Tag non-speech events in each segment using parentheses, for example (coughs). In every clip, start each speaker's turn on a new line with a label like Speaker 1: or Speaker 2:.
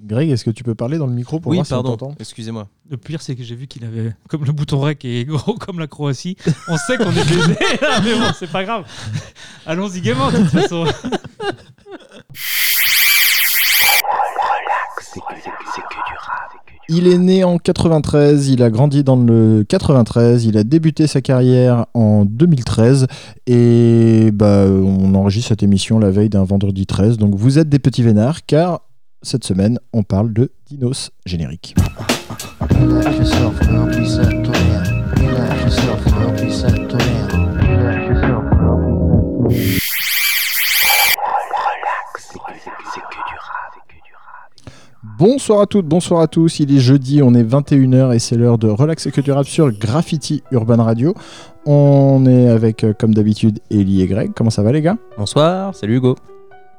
Speaker 1: Greg, est-ce que tu peux parler dans le micro pour
Speaker 2: oui,
Speaker 1: voir si on
Speaker 2: pardon.
Speaker 1: t'entend?
Speaker 2: Excusez-moi.
Speaker 3: Le pire, c'est que j'ai vu qu'il avait, comme le bouton rec est gros (laughs) comme la Croatie, on sait qu'on est (laughs) baisé, là, (laughs) mais bon, c'est pas grave. Allons-y gaiement, de toute façon.
Speaker 1: Il est né en 93, il a grandi dans le 93, il a débuté sa carrière en 2013 et bah, on enregistre cette émission la veille d'un vendredi 13. Donc vous êtes des petits vénards car cette semaine on parle de Dinos générique. Bonsoir à toutes, bonsoir à tous. Il est jeudi, on est 21h et c'est l'heure de Relax et que du rap sur Graffiti Urban Radio. On est avec, euh, comme d'habitude, Ellie et Greg. Comment ça va, les gars?
Speaker 2: Bonsoir, salut Hugo.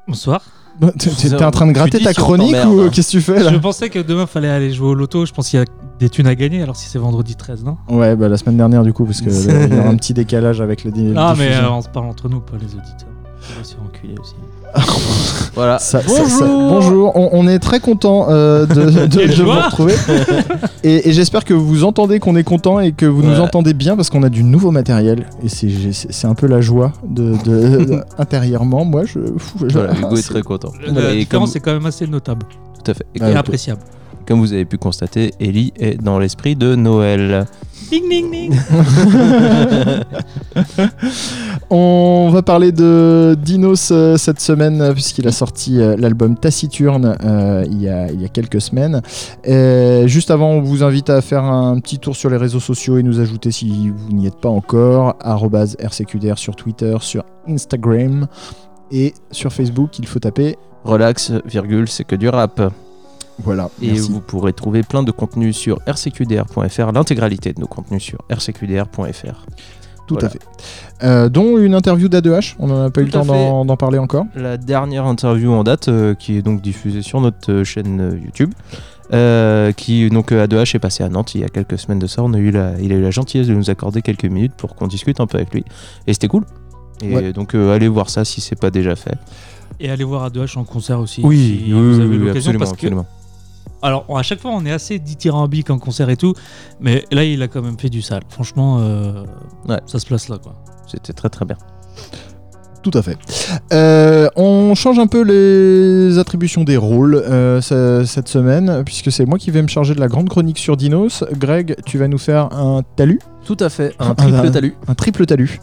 Speaker 3: Bonsoir.
Speaker 1: T'es t'es en train de gratter ta chronique ou euh, qu'est-ce que tu fais là
Speaker 3: Je pensais que demain, fallait aller jouer au loto. Je pense qu'il y a des thunes à gagner, alors si c'est vendredi 13, non?
Speaker 1: Ouais, bah la semaine dernière du coup, parce que euh, (laughs) il y aura un petit décalage avec le dîner.
Speaker 3: Ah, mais euh, on se parle entre nous, pas les auditeurs. On va se faire enculer aussi. (laughs)
Speaker 2: Voilà.
Speaker 1: Ça-
Speaker 3: Bonjour.
Speaker 1: ça- bonjour, on, on est très content euh, de, (laughs) de-
Speaker 3: Quelle
Speaker 1: de vous retrouver. et et j'espère que vous entendez qu'on est content et que vous nous entendez bien parce qu'on a du nouveau matériel. Et c'est- un peu la joie de, de- de- (laughs) intérieurement. Moi, je. fou, je-
Speaker 2: Voilà, Hugo est très content.
Speaker 3: La
Speaker 2: Et
Speaker 3: différence
Speaker 2: comme,
Speaker 3: est quand même assez notable
Speaker 2: tout à fait. Et
Speaker 1: Ouais,
Speaker 3: et
Speaker 2: comme,
Speaker 3: appréciable.
Speaker 2: Comme vous avez pu constater, Ellie est dans l'esprit de Noël.
Speaker 3: Ding, ding, ding. (laughs)
Speaker 1: On va parler de Dinos euh, cette semaine euh, puisqu'il a sorti euh, l'album Taciturne euh, il, y a, il y a quelques semaines. Et juste avant, on vous invite à faire un petit tour sur les réseaux sociaux et nous ajouter si vous n'y êtes pas encore @rcqdr sur Twitter, sur Instagram et sur Facebook. Il faut taper.
Speaker 2: Relax, virgule, c'est que du rap.
Speaker 1: Voilà.
Speaker 2: Et
Speaker 1: merci.
Speaker 2: vous pourrez trouver plein de contenus sur rcqdr.fr, l'intégralité de nos contenus sur rcqdr.fr.
Speaker 1: Tout
Speaker 2: voilà.
Speaker 1: à fait. Euh, dont une interview d'A2H. On n'en a pas eu le temps d'en parler encore.
Speaker 2: La dernière interview en date, euh, qui est donc diffusée sur notre euh, chaîne euh, YouTube, euh, qui donc euh, A2H est passé à Nantes il y a quelques semaines de ça. On a eu la, il a eu la gentillesse de nous accorder quelques minutes pour qu'on discute un peu avec lui, et c'était cool. Et
Speaker 1: Ouais.
Speaker 2: donc euh, allez voir ça si c'est pas déjà fait.
Speaker 3: Et aller voir A2H en concert aussi.
Speaker 2: Oui,
Speaker 3: si
Speaker 2: oui,
Speaker 3: vous avez
Speaker 2: oui,
Speaker 3: l'occasion.
Speaker 2: absolument,
Speaker 3: Parce que,
Speaker 2: absolument.
Speaker 3: Alors, à chaque fois, on est assez dithyrambique en concert et tout. Mais là, il a quand même fait du sale. Franchement, euh,
Speaker 2: Ouais.
Speaker 3: ça se place là, quoi.
Speaker 2: C'était très très bien.
Speaker 1: Tout à fait. Euh, on change un peu les attributions des rôles euh, ce- cette semaine, puisque c'est moi qui vais me charger de la grande chronique sur Dinos. Greg, tu vas nous faire un talus,
Speaker 2: Tout à fait, un
Speaker 1: Ah,
Speaker 2: triple talus.
Speaker 1: un triple talus.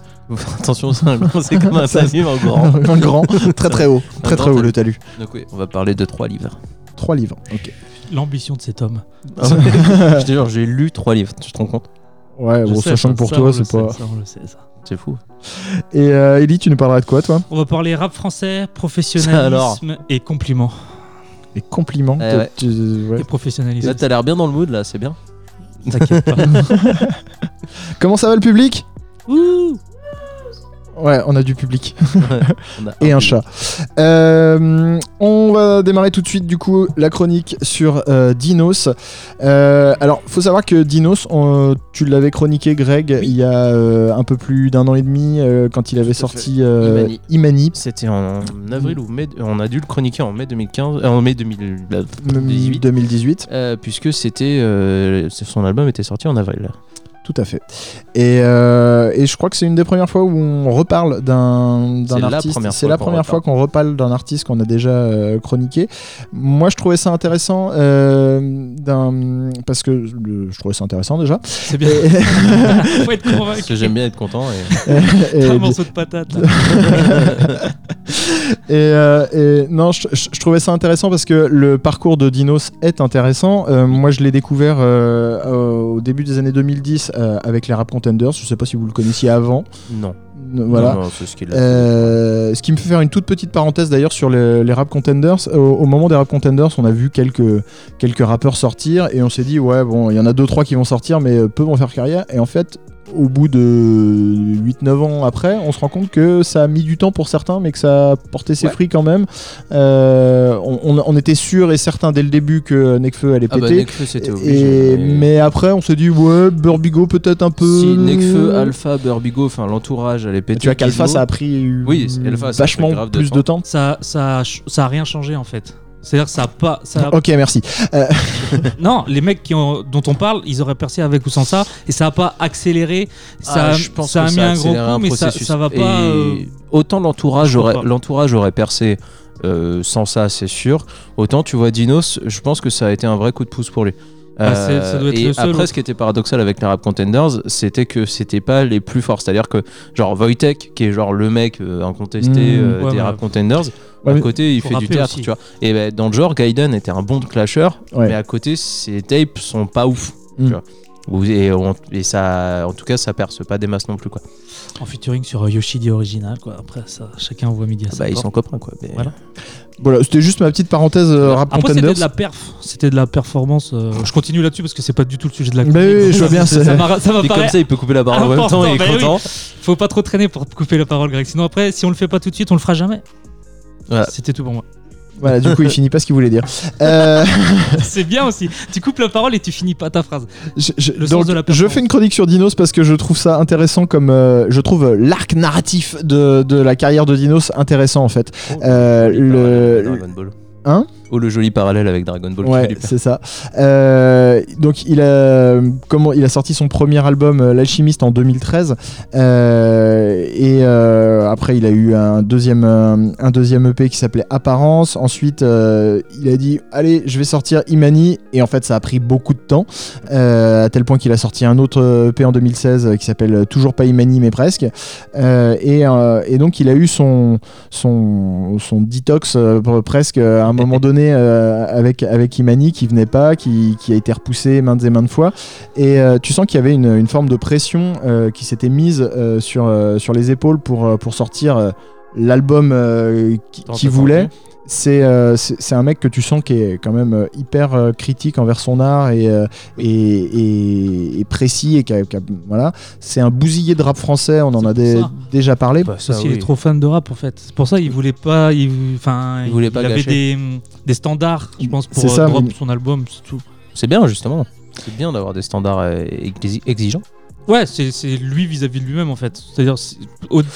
Speaker 2: Attention, c'est comme un (laughs) talus en grand.
Speaker 1: un grand, très très haut, très très haut le talus.
Speaker 2: Donc oui, on va parler de trois livres.
Speaker 1: Trois livres. Ok.
Speaker 3: L'ambition de cet homme. (laughs)
Speaker 2: je te jure, j'ai lu trois livres, tu te rends compte?
Speaker 1: Ouais,
Speaker 3: Je
Speaker 1: bon,
Speaker 3: sais,
Speaker 1: sachant
Speaker 3: ça,
Speaker 1: que pour
Speaker 3: ça,
Speaker 1: toi, c'est pas.
Speaker 3: ça, on le sait, ça.
Speaker 2: C'est fou.
Speaker 1: Et euh, Ellie, tu nous parleras de quoi, toi?
Speaker 3: On va parler rap français, professionnalisme (laughs) et compliments.
Speaker 1: Les compliments.
Speaker 2: Eh
Speaker 1: Toi,
Speaker 2: ouais.
Speaker 1: tu- ouais.
Speaker 3: Et professionnalisme.
Speaker 2: Là, t'as l'air bien dans le mood, là, c'est bien.
Speaker 3: T'inquiète pas. (laughs)
Speaker 1: Comment ça va le public?
Speaker 3: Ouh
Speaker 1: Ouais, on a du public. (laughs)
Speaker 2: On a (laughs)
Speaker 1: et un
Speaker 2: public.
Speaker 1: chat. Euh, on va démarrer tout de suite du coup la chronique sur euh, Dinos. Euh, alors, faut savoir que Dinos, on- tu l'avais chroniqué Greg il y a euh, un peu plus d'un an et demi euh, quand il avait sorti euh,
Speaker 2: Imani.
Speaker 1: Imani.
Speaker 2: C'était en avril ou mai. On a dû le chroniquer en mai 2015, euh, en mai 2018,
Speaker 1: 2018.
Speaker 2: euh, puisque c'était euh, son album était sorti en avril.
Speaker 1: Tout à fait. Et, euh, et je crois que c'est une des premières fois où on reparle d'un d'un
Speaker 2: C'est la
Speaker 1: artiste.
Speaker 2: première
Speaker 1: C'est
Speaker 2: fois
Speaker 1: la
Speaker 2: qu'on
Speaker 1: première fois
Speaker 2: reparle.
Speaker 1: qu'on reparle d'un artiste qu'on a déjà euh, chroniqué. Moi, je trouvais ça intéressant euh, d'un- parce que le- je trouvais ça intéressant déjà.
Speaker 3: C'est bien.
Speaker 1: Et, (laughs)
Speaker 3: Faut être (laughs) convaincu.
Speaker 2: Parce que j'aime bien être content. Et... (laughs)
Speaker 3: un morceau de patate
Speaker 1: et, euh, et non, je, je- je trouvais ça intéressant parce que le parcours de Dinos est intéressant. Euh, moi, je l'ai découvert euh, au début des années 2010 euh, avec les Rap Contenders. Je sais pas si vous le connaissiez avant.
Speaker 2: Non.
Speaker 1: Voilà.
Speaker 2: Non, non, c'est ce qu'il a.
Speaker 1: Euh, ce qui me fait faire une toute petite parenthèse d'ailleurs sur les, les rap contenders. Au, au moment des rap contenders, on a vu quelques, quelques rappeurs sortir et on s'est dit, ouais, bon, il y en a deux trois qui vont sortir, mais euh, peu vont faire carrière. Et en fait, au bout de 8-9 ans après, on se rend compte que ça a mis du temps pour certains, mais que ça a porté ses
Speaker 2: Ouais.
Speaker 1: fruits quand même. Euh, on, on- on était sûr et certain dès le début que Nekfeu allait
Speaker 2: Ah bah,
Speaker 1: péter.
Speaker 2: Nekfeu, c'était obligé.
Speaker 1: et, mais après, on s'est dit, ouais, Burbigo peut-être un peu.
Speaker 2: Si Nekfeu, Alpha, Burbigo, enfin l'entourage allait péter.
Speaker 1: Tu vois qu'Alpha, ça a pris
Speaker 2: Oui, Alpha, ça a pris
Speaker 1: vachement
Speaker 2: grave de
Speaker 1: plus
Speaker 2: temps.
Speaker 1: de temps.
Speaker 3: Ça, ça, ça a rien changé en fait. C'est-à-dire que ça a pas. Ça a-
Speaker 1: Ok, merci. (laughs)
Speaker 3: Non, les mecs qui ont- dont on parle, ils auraient percé avec ou sans ça, et ça a pas accéléré. Ça,
Speaker 2: Ah,
Speaker 3: a-
Speaker 2: je pense
Speaker 3: ça
Speaker 2: que
Speaker 3: a mis
Speaker 2: ça
Speaker 3: un gros coup, mais ça, ça va
Speaker 2: Et
Speaker 3: pas. euh,
Speaker 2: Autant l'entourage aurait, l'entourage aurait percé euh, sans ça, c'est sûr. Autant tu vois Dinos, je pense que ça a été un vrai coup de pouce pour lui.
Speaker 3: Ah, c'est- ça doit être
Speaker 2: et
Speaker 3: le seul
Speaker 2: après, ce qui était paradoxal avec les rap contenders, c'était que c'était pas les plus forts. C'est-à-dire que, genre, Wojtek, qui est genre le mec euh, incontesté
Speaker 1: Mmh.
Speaker 2: euh,
Speaker 3: Ouais,
Speaker 2: des rap contenders, à côté, il fait du théâtre,
Speaker 3: aussi.
Speaker 2: tu vois. Et ben, dans le genre, Gaiden était un bon clasher,
Speaker 1: Ouais.
Speaker 2: mais à côté, ses tapes sont pas ouf. Tu vois. Et, on- et ça, en tout cas, ça perce pas des masses non plus, quoi.
Speaker 3: En featuring sur euh, Yoshidi original, quoi. Après, ça, chacun voit midi à
Speaker 2: Bah, ils sont copains, quoi. mais-
Speaker 3: Voilà.
Speaker 1: Voilà, c'était juste ma petite parenthèse euh, rap
Speaker 3: Après, c'était
Speaker 1: contenders.
Speaker 3: de la perf, c'était de la performance. euh, je continue là-dessus parce que c'est pas du tout le sujet de la chronique.
Speaker 1: oui, je vois
Speaker 3: ça-
Speaker 1: bien,
Speaker 3: ça m'a- ça m'a
Speaker 2: Et comme ça, il peut couper la barre en même
Speaker 3: important,
Speaker 2: temps, il est
Speaker 3: bah oui.
Speaker 2: content.
Speaker 3: Faut pas trop traîner pour couper la parole, Greg. Sinon, après, si on le fait pas tout de suite, on le fera jamais.
Speaker 2: Voilà.
Speaker 3: C'était tout pour moi.
Speaker 1: Voilà, du coup, il finit pas ce qu'il voulait dire. Euh, (laughs)
Speaker 3: C'est bien aussi. Tu coupes la parole et tu finis pas ta phrase.
Speaker 1: je, je-
Speaker 3: Le sens
Speaker 1: donc,
Speaker 3: de la
Speaker 1: je fais une chronique sur Dinos parce que je trouve ça intéressant comme euh, je trouve euh, l'arc narratif de, de la carrière de Dinos intéressant en fait. Euh,
Speaker 2: Joli
Speaker 1: le-
Speaker 2: Dragon Ball.
Speaker 1: Hein?
Speaker 2: Oh, le joli parallèle avec Dragon Ball.
Speaker 1: Ouais, c'est ça. Euh, donc il a comment il a sorti son premier album euh, L'alchimiste en 2013 euh, et euh, après il a eu un deuxième un deuxième EP qui s'appelait Apparence. Ensuite il a dit allez je vais sortir Imani et en fait ça a pris beaucoup de temps à tel point qu'il a sorti un autre EP en 2016 qui s'appelle Toujours pas Imani mais presque et, et donc il a eu son son, son détox euh, presque à un (laughs) moment donné euh, avec, avec Imani qui venait pas, qui, qui a été repoussé maintes et maintes fois. Et euh, tu sens qu'il y avait une, une forme de pression euh, qui s'était mise sur, sur les épaules pour, pour sortir l'album qu'il voulait. C'est c'est un mec que tu sens qui est quand même euh, hyper euh, critique envers son art et, euh, et, et- et précis et qui a- qui a- voilà c'est un bousillé de rap français on en a déjà parlé
Speaker 2: Bah, ça,
Speaker 3: Parce qu'il
Speaker 2: oui.
Speaker 3: est trop fan de rap en fait. C'est pour ça il voulait pas. Il, enfin,
Speaker 2: Il voulait pas
Speaker 3: avait des, des standards, je pense, pour
Speaker 1: ça,
Speaker 3: euh, drop
Speaker 1: mais-
Speaker 3: son album, c'est tout.
Speaker 2: C'est bien, justement. C'est bien d'avoir des standards euh, exi- exigeants.
Speaker 3: Ouais, c'est c'est lui vis-à-vis de lui-même en fait. C'est-à-dire,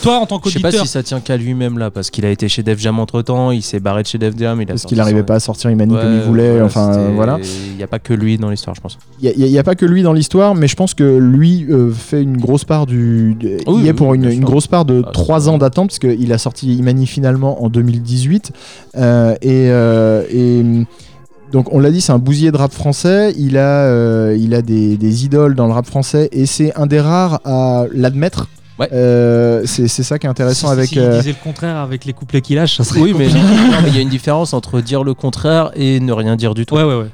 Speaker 3: toi en tant
Speaker 2: Je sais pas
Speaker 3: qu'auditeur,
Speaker 2: si ça tient qu'à lui-même là, parce qu'il a été chez Def Jam entre temps, il s'est barré de chez Def Jam. Il a
Speaker 1: parce qu'il n'arrivait
Speaker 2: son-
Speaker 1: pas à sortir Imani
Speaker 2: Ouais,
Speaker 1: comme il voulait
Speaker 2: voilà,
Speaker 1: enfin voilà
Speaker 2: Il n'y a pas que lui dans l'histoire, je pense.
Speaker 1: Il n'y a, pas que lui dans l'histoire, mais je pense que lui euh, fait une grosse part du.
Speaker 2: Oui,
Speaker 1: il y est
Speaker 2: oui,
Speaker 1: pour une, grosse part de
Speaker 2: Ah,
Speaker 1: 3
Speaker 2: c'est
Speaker 1: ans d'attente, parce qu'il a sorti Imani finalement en 2018. euh, et. euh, et, donc on l'a dit, c'est un bousier de rap français. Il a, euh, il a des, des idoles dans le rap français et c'est un des rares à l'admettre.
Speaker 2: Ouais.
Speaker 1: Euh, c'est c'est ça qui est intéressant
Speaker 3: si,
Speaker 1: avec.
Speaker 3: s'il
Speaker 1: euh,
Speaker 3: disait le contraire avec les couplets qu'il lâche, ça serait.
Speaker 2: Oui,
Speaker 3: compliqué.
Speaker 2: mais il y a une différence entre dire le contraire et ne rien dire du tout.
Speaker 3: Ouais, ouais, ouais.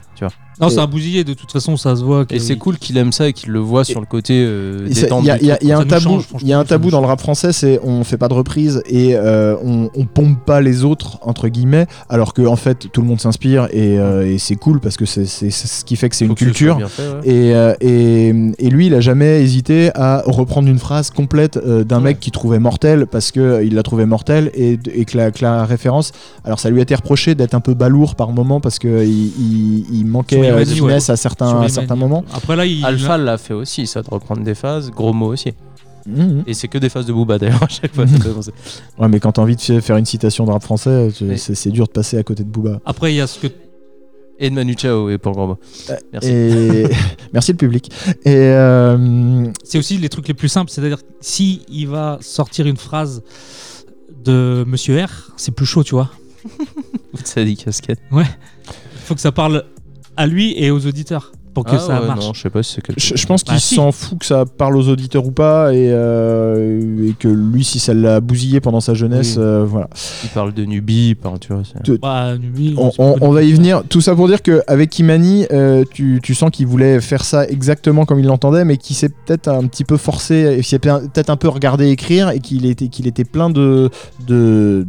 Speaker 3: Non, c'est
Speaker 1: Et-
Speaker 3: un bousillé, de toute façon, ça se voit.
Speaker 2: Et c'est cool qu'il aime ça et qu'il le voit sur le côté euh, détente
Speaker 1: Il y a, y y un tabou,
Speaker 3: change, franchement,
Speaker 1: il y a un
Speaker 3: ça
Speaker 1: tabou
Speaker 3: nous
Speaker 1: dans le rap français, c'est on fait pas de reprise et euh, on, on pompe pas les autres entre guillemets, alors que en fait tout le monde s'inspire et, euh, et c'est cool parce que c'est ce qui fait que c'est une
Speaker 2: que
Speaker 1: culture.
Speaker 2: bien fait, ouais.
Speaker 1: Et, euh, et, et lui, il a jamais hésité à reprendre une phrase complète euh, d'un
Speaker 2: Ouais.
Speaker 1: mec qu'il trouvait mortel parce que euh, il l'a trouvé mortel et, et que, la, que la référence. Alors, ça lui a été reproché d'être un peu balourd par moment parce que il, il- il manquait euh, de finesse
Speaker 3: ouais.
Speaker 1: à certains, à moments.
Speaker 3: Après, là, il.
Speaker 2: Alpha l'a fait aussi, ça, de reprendre des phases, gros mots aussi.
Speaker 1: Mhm.
Speaker 2: Et c'est que des phases de Booba d'ailleurs à chaque fois. Penser.
Speaker 1: Ouais, mais quand t'as envie de fa- faire une citation de rap français, c'est dur de passer à côté de Booba.
Speaker 3: Après, il y a ce que.
Speaker 2: Et de Manu Chao et pour mots. Merci.
Speaker 1: Et (laughs) merci le public. Et euh,
Speaker 3: C'est aussi les trucs les plus simples. C'est-à-dire, si il va sortir une phrase de Monsieur R, c'est plus chaud, tu vois. (laughs)
Speaker 2: Ça dit casquette.
Speaker 3: Il faut que ça parle à lui et aux auditeurs pour que
Speaker 2: Ah
Speaker 3: ça
Speaker 2: ouais,
Speaker 3: marche.
Speaker 2: Non, je sais pas si c'est quelque
Speaker 1: je, je pense qu'il
Speaker 3: Bah, si.
Speaker 1: s'en fout que ça parle aux auditeurs ou pas, et, euh, et que lui, si ça l'a bousillé pendant sa jeunesse,
Speaker 2: Oui.
Speaker 1: euh, voilà.
Speaker 2: Il parle de Nubi, il parle, tu vois.
Speaker 3: Bah,
Speaker 1: On, va y venir. Tout ça pour dire qu'avec Kimani, euh, tu, tu sens qu'il voulait faire ça exactement comme il l'entendait, mais qu'il s'est peut-être un petit peu forcé, il s'est peut-être un peu regardé écrire et qu'il était, qu'il était plein de, de,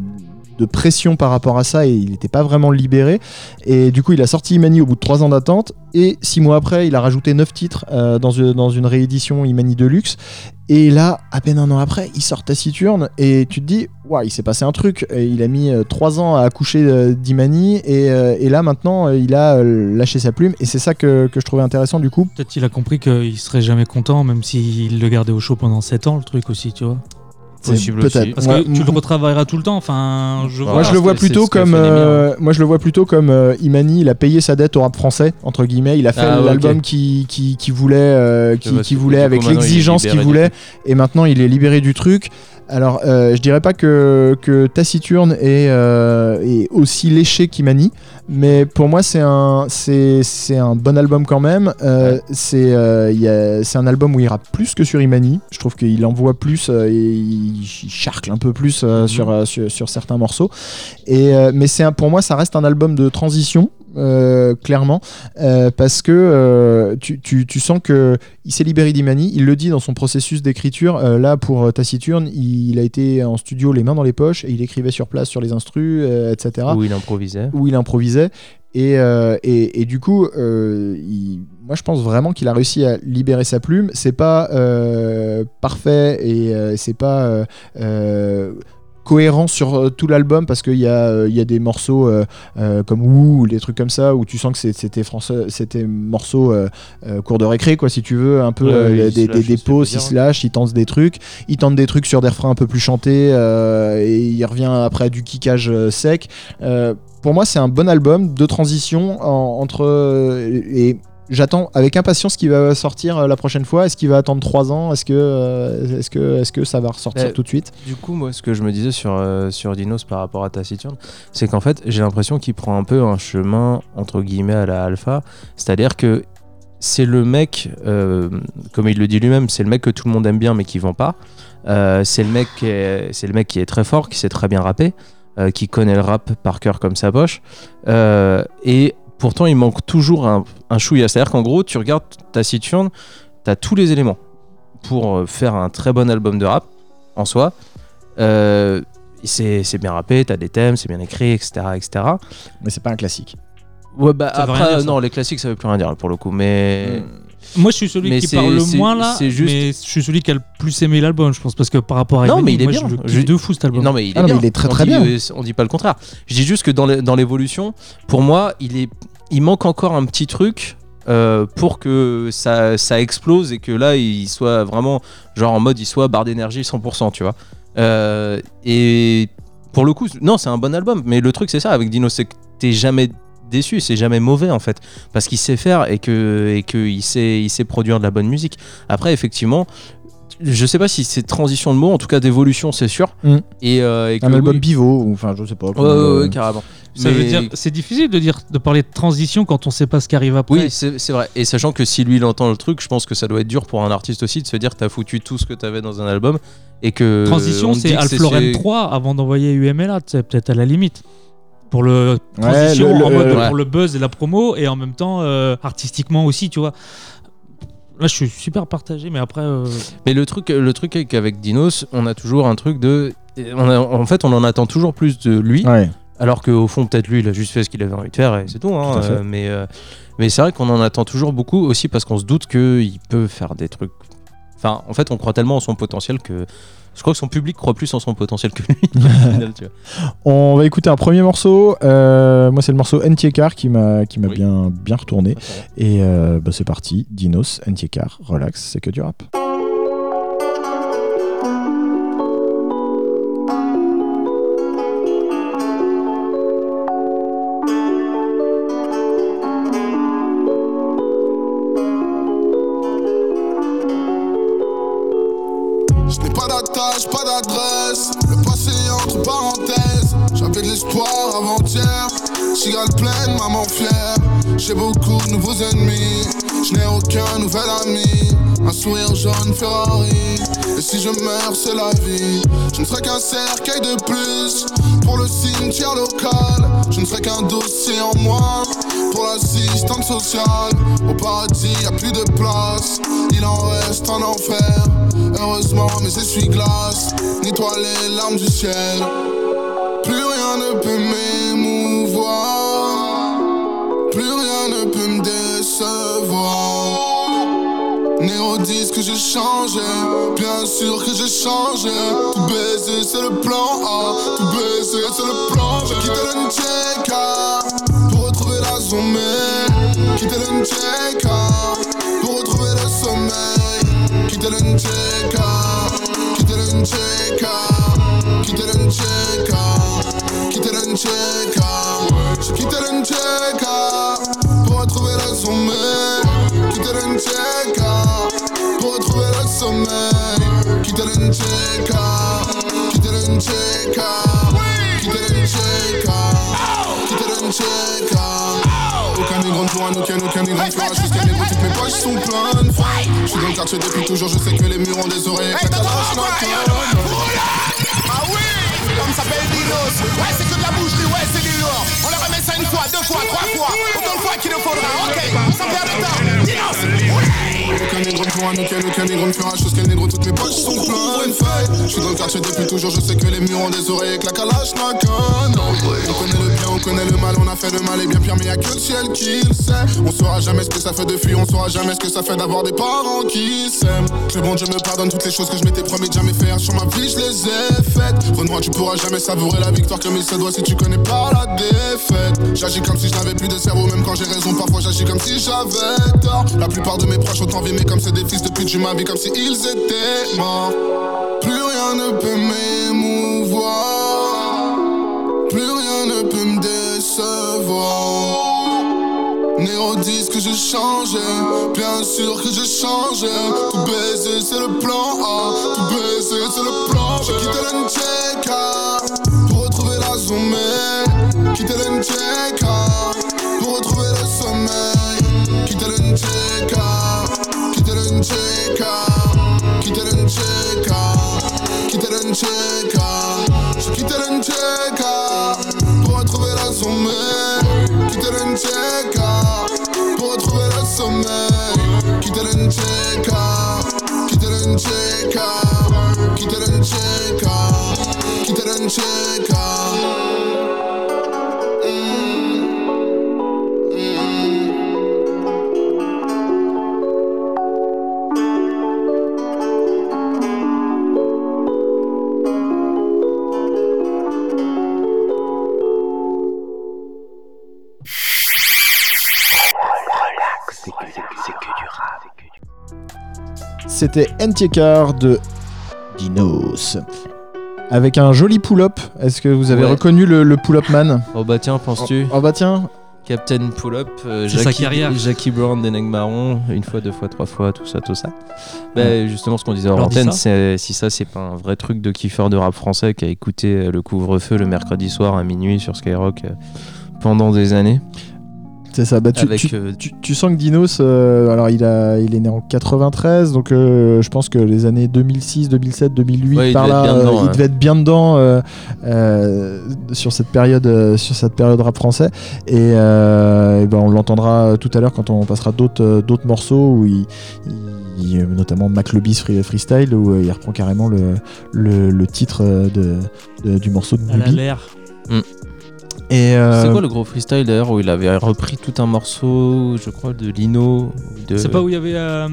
Speaker 1: de pression par rapport à ça et il n'était pas vraiment libéré. Et du coup, il a sorti Imani au bout de 3 ans d'attente et 6 mois après, il a rajouté 9 titres euh, dans, une, réédition Imani Deluxe. Et là, à peine un an après, il sort Taciturne et tu te dis, waouh, il s'est passé un truc. Il a mis 3 ans à accoucher euh, d'Imani et, euh, et là maintenant, euh, il a euh, lâché sa plume et c'est ça que, que je trouvais intéressant du coup.
Speaker 3: Peut-être qu'il a compris qu'il serait jamais content, même s'il le gardait au chaud pendant 7 ans, le truc aussi, tu vois.
Speaker 1: C'est
Speaker 2: Possible
Speaker 1: peut-être.
Speaker 3: Parce
Speaker 1: Ouais,
Speaker 3: que tu le retravailleras tout le temps. Enfin, je
Speaker 2: Moi,
Speaker 1: Moi, je le vois plutôt comme, euh, moi, je le vois plutôt comme euh, Imani. Il a payé sa dette au rap français entre guillemets. Il a fait
Speaker 2: Ah,
Speaker 1: l'album
Speaker 2: ok.
Speaker 1: qui, qui, qui voulait, euh, qui, qui voulait avec l'exigence qu'il voulait. Et maintenant, il est libéré du truc. Alors, euh, je dirais pas que, que Taciturne est, euh, est aussi léché qu'Imani, mais pour moi, c'est un, c'est, c'est un bon album quand même. Euh, c'est, il y a- c'est un album où il rappe plus que sur Imani. Je trouve qu'il envoie plus, et il, il charcle un peu plus euh, sur, sur, sur certains morceaux. Et, mais c'est un- pour moi, ça reste un album de transition. Euh, clairement euh, parce que euh, tu, tu- tu sens que il s'est libéré d'Imani il le dit dans son processus d'écriture là pour Taciturne il, il a été en studio les mains dans les poches et il écrivait sur place sur les instrus etc
Speaker 2: Où il improvisait.
Speaker 1: où il improvisait. Et, et, et du coup, il- moi je pense vraiment qu'il a réussi à libérer sa plume. C'est pas parfait et c'est pas cohérent sur euh, tout l'album parce qu'il y, a, euh, y a des morceaux euh, comme Ouh ou des trucs comme ça où tu sens que c'était français, c'était morceaux euh, cours de récré quoi si tu veux un peu
Speaker 2: Ouais,
Speaker 1: des, des, pauses, il se lâche, il tente des trucs, il tente des trucs sur des refrains un peu plus chantés et il revient après à du kickage sec. Pour moi, c'est un bon album de transition en- entre. et j'attends avec impatience ce qui va sortir euh, la prochaine fois. Est-ce qu'il va attendre 3 ans? Est-ce que, euh, est-ce que, est-ce que ça va ressortir
Speaker 2: Euh,
Speaker 1: tout de suite?
Speaker 2: Du coup, moi, ce que je me disais sur, euh, sur Dinos par rapport à Taciturne, c'est qu'en fait, j'ai l'impression qu'il prend un peu un chemin, entre guillemets, à la alpha. C'est-à-dire que c'est le mec, euh, comme il le dit lui-même, c'est le mec que tout le monde aime bien mais qui vend pas. Euh, c'est le mec qui est, c'est le mec qui est très fort, qui sait très bien rapper, qui connaît le rap par cœur comme sa poche. Et pourtant, il manque toujours un, un chouïa. C'est-à-dire qu'en gros, tu regardes Taciturne, tu as tous les éléments pour euh, faire un très bon album de rap en soi. Euh, c'est bien rappé, t'as des thèmes, c'est bien écrit, etc. etc.
Speaker 1: Mais c'est pas un classique.
Speaker 2: Ouais, bah
Speaker 3: Ça
Speaker 2: après,
Speaker 3: dire, ça.
Speaker 2: non, les classiques, ça veut plus rien dire pour le coup, mais.
Speaker 3: Moi, je suis celui
Speaker 2: Mais
Speaker 3: qui parle le moins là,
Speaker 2: c'est juste-
Speaker 3: mais je suis celui qui a le plus aimé l'album, je pense, parce que par rapport à
Speaker 2: Non,
Speaker 3: Eminem,
Speaker 2: mais il est
Speaker 3: moi,
Speaker 2: bien.
Speaker 3: je
Speaker 2: Je-
Speaker 3: de fou cet album.
Speaker 2: Non, mais il est
Speaker 1: Ah non, mais
Speaker 2: bien.
Speaker 1: il est très,
Speaker 2: On
Speaker 1: très
Speaker 2: dit-
Speaker 1: bien.
Speaker 2: euh, On dit pas le contraire. Je dis juste que dans le- dans l'évolution, pour moi, il, est, il manque encore un petit truc. euh, pour que ça, ça explose et que là il soit vraiment genre en mode il soit barre d'énergie 100% tu vois Euh, et pour le coup non c'est un bon album mais le truc c'est ça avec Dino c'est que t'es jamais déçu c'est jamais mauvais en fait parce qu'il sait faire et que et que il sait il sait produire de la bonne musique après effectivement je sais pas si c'est transition de mots en tout cas d'évolution c'est sûr
Speaker 1: Mm.
Speaker 2: et, euh, et que
Speaker 1: Un album
Speaker 2: oui.
Speaker 1: pivot, ou enfin je sais pas.
Speaker 2: Ouais, ouais, carrément.
Speaker 3: Ça
Speaker 2: Mais-
Speaker 3: veut dire, c'est difficile de dire, de parler de transition quand on sait pas ce qui arrive après.
Speaker 2: Oui, c'est vrai. Et sachant que si lui il entend le truc, je pense que ça doit être dur pour un artiste aussi de se dire t'as foutu tout ce que t'avais dans un album et que.
Speaker 3: Transition, c'est
Speaker 2: chez-
Speaker 3: 3 avant d'envoyer UMLA, c'est peut-être à la limite. Pour le
Speaker 1: Ouais,
Speaker 3: transition
Speaker 1: le-
Speaker 3: en
Speaker 1: le-
Speaker 3: mode
Speaker 2: ouais.
Speaker 3: pour le buzz et la promo et en même temps euh, artistiquement aussi, tu vois. Là, je suis super partagé, mais après, euh,
Speaker 2: Mais le truc, le truc qu'avec Dinos, on a toujours un truc de. on a- en fait, on en attend toujours plus de lui.
Speaker 1: Ouais.
Speaker 2: Alors qu'au fond, peut-être lui, il a juste fait ce qu'il avait envie de faire et c'est tout. hein,
Speaker 1: Tout
Speaker 2: euh, mais euh, mais c'est vrai qu'on en attend toujours beaucoup aussi parce qu'on se doute qu'il peut faire des trucs. Enfin, en fait, on croit tellement en son potentiel que. Je crois que son public croit plus en son potentiel que lui. au (laughs) final, tu vois.
Speaker 1: On va écouter un premier morceau. Euh, moi, c'est le morceau Entiekar qui m'a qui m'a
Speaker 2: Oui.
Speaker 1: bien bien retourné. Et euh, bah, c'est parti. Dinos, Entiekar, relax, c'est que du rap.
Speaker 4: Sourire jaune Ferrari. Et si je meurs, c'est la vie. Je ne serai qu'un cercueil de plus. Pour le cimetière local. Je ne serai qu'un dossier en moins. Pour l'assistante sociale. Au paradis, y a plus de place. Il en reste en enfer. Heureusement, mes essuie-glaces nettoient les larmes du ciel. Plus rien ne peut m'émouvoir. Plus rien ne peut me décevoir. Néo disent que j'ai changé, bien sûr que j'ai changé. Tout baiser, c'est le plan A. Tout baiser, c'est le plan B. J'ai quitté le pour retrouver la sommeil. Quitté le N'Tcheka pour retrouver le sommeil. Quitté le quitté le l'Uncheka, quitter l'Uncheka. J'ai quitté pour retrouver le sommeil. Quitter pour retrouver le sommeil. Quitter l'Uncheka, quitter l'Uncheka, quitter l'Uncheka, quitter l'Uncheka. Aucun négro ne pourra nous ken, aucun négro ne fera jusqu'à négro, toutes mes poches sont pleines. Je suis dans le quartier depuis toujours, je sais que les murs ont des oreilles avec la calache
Speaker 5: Ah oui L'homme s'appelle Dinos. Ouais, c'est que de la fois, deux fois, trois fois. Autant de fois qu'il nous faudra. Ok, sans perdre de temps.
Speaker 4: Aucun négro ne pourra nous ken, aucun négro ne fera chose qu'un négro, toutes mes poches sont pleines. Je suis dans le quartier depuis toujours, je sais que les murs ont des oreilles avec la calache On connaît le bien, on connaît le mal, on a fait le mal et bien pire, mais y'a que le ciel qui le sait. On saura jamais ce que ça fait de fuir, on saura jamais ce que ça fait d'avoir des parents qui s'aiment. Que bon Dieu me pardonne toutes les choses que je m'étais promis de jamais faire sur ma vie, je les ai faites. Renoir, tu pourras jamais savourer la victoire comme il se doit si tu connais pas la défaite. J'agis comme si je n'avais plus de cerveau, même quand j'ai raison, parfois j'agis comme si j'avais tort. La plupart de mes proches ont envie, mais comme c'est des fils de pute, je ma vie comme si ils étaient morts. Plus rien ne peut m'émouvoir. Plus rien ne peut me décevoir. Néo disent que j'ai changé, bien sûr que j'ai changé. Tout baiser, c'est le plan A. Tout baiser, c'est le plan B. J'ai quitté l'Ncheka pour retrouver la sommeil. Quitté l'Ncheka pour retrouver le sommeil. Quitté l'Ncheka, quitté l'Ncheka. J'ai quitté l'Ncheka pour retrouver la sommeil.
Speaker 1: C'était NTK de Dinos. Avec un joli pull-up. Est-ce que vous avez
Speaker 2: Ouais.
Speaker 1: reconnu le, le pull-up man
Speaker 2: Oh bah tiens, penses-tu
Speaker 1: Oh bah tiens,
Speaker 2: Captain Pull-Up, euh, Jackie,
Speaker 3: carrière.
Speaker 2: Jackie Brown des Nègres Marrons, une fois, deux fois, trois fois, tout ça, tout ça. Bah, justement, ce qu'on disait
Speaker 3: dis
Speaker 2: antenne,
Speaker 3: ça.
Speaker 2: c'est si ça, c'est pas un vrai truc de kiffeur de rap français qui a écouté euh, le couvre-feu le mercredi soir à minuit sur Skyrock euh, pendant des années.
Speaker 1: C'est ça. Bah, tu,
Speaker 2: avec,
Speaker 1: tu-
Speaker 2: euh,
Speaker 1: tu- tu sens que Dinos, euh, alors il, a, il est né en 93, donc euh, je pense que les années 2006, 2007, 2008,
Speaker 2: Ouais, il
Speaker 1: par
Speaker 2: devait
Speaker 1: là,
Speaker 2: être bien dedans,
Speaker 1: euh, il
Speaker 2: hein.
Speaker 1: devait être bien dedans euh, euh, sur cette période, euh, sur cette période rap français. Et, euh, et ben, on l'entendra tout à l'heure quand on passera d'autres d'autres morceaux où il, il- notamment Mac Lobby's Free, Freestyle où euh, il reprend carrément le, le, le titre de, de- du morceau de Nubi. Et euh,
Speaker 2: C'est quoi le gros freestyle d'ailleurs où il avait repris tout un morceau, je crois, de Lino de...
Speaker 3: C'est pas où il y avait. euh,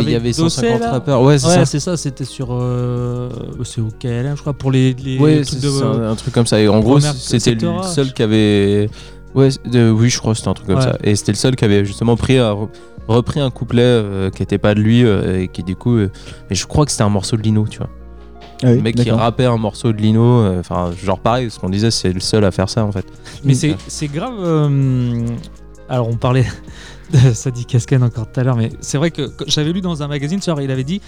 Speaker 2: Il y avait
Speaker 3: Dossé,
Speaker 2: 150
Speaker 3: là
Speaker 2: rappeurs. Ouais, c'est
Speaker 3: Ouais,
Speaker 2: ça.
Speaker 3: c'est ça, c'était sur. euh, C'est au KLM, je crois, pour les, les
Speaker 2: Ouais,
Speaker 3: trucs
Speaker 2: c'est
Speaker 3: de.
Speaker 2: c'est un, un truc comme ça. Et en gros, c'était le seul qui avait. Ouais, de- oui, je crois que c'était un truc comme
Speaker 3: Ouais.
Speaker 2: ça. Et c'était le seul qui avait justement pris repris un couplet euh, qui était pas de lui euh, et qui du coup. euh, mais je crois que c'était un morceau de Lino, tu vois.
Speaker 1: Ah oui,
Speaker 2: le mec qui rappait un morceau de Lino. euh, Enfin, genre pareil, ce qu'on disait, c'est le seul à faire ça en fait.
Speaker 3: Mais c'est c'est grave. euh, Alors, on parlait (laughs) de Sadi Cascan encore tout à l'heure, mais c'est vrai que j'avais lu dans un magazine, genre, il avait dit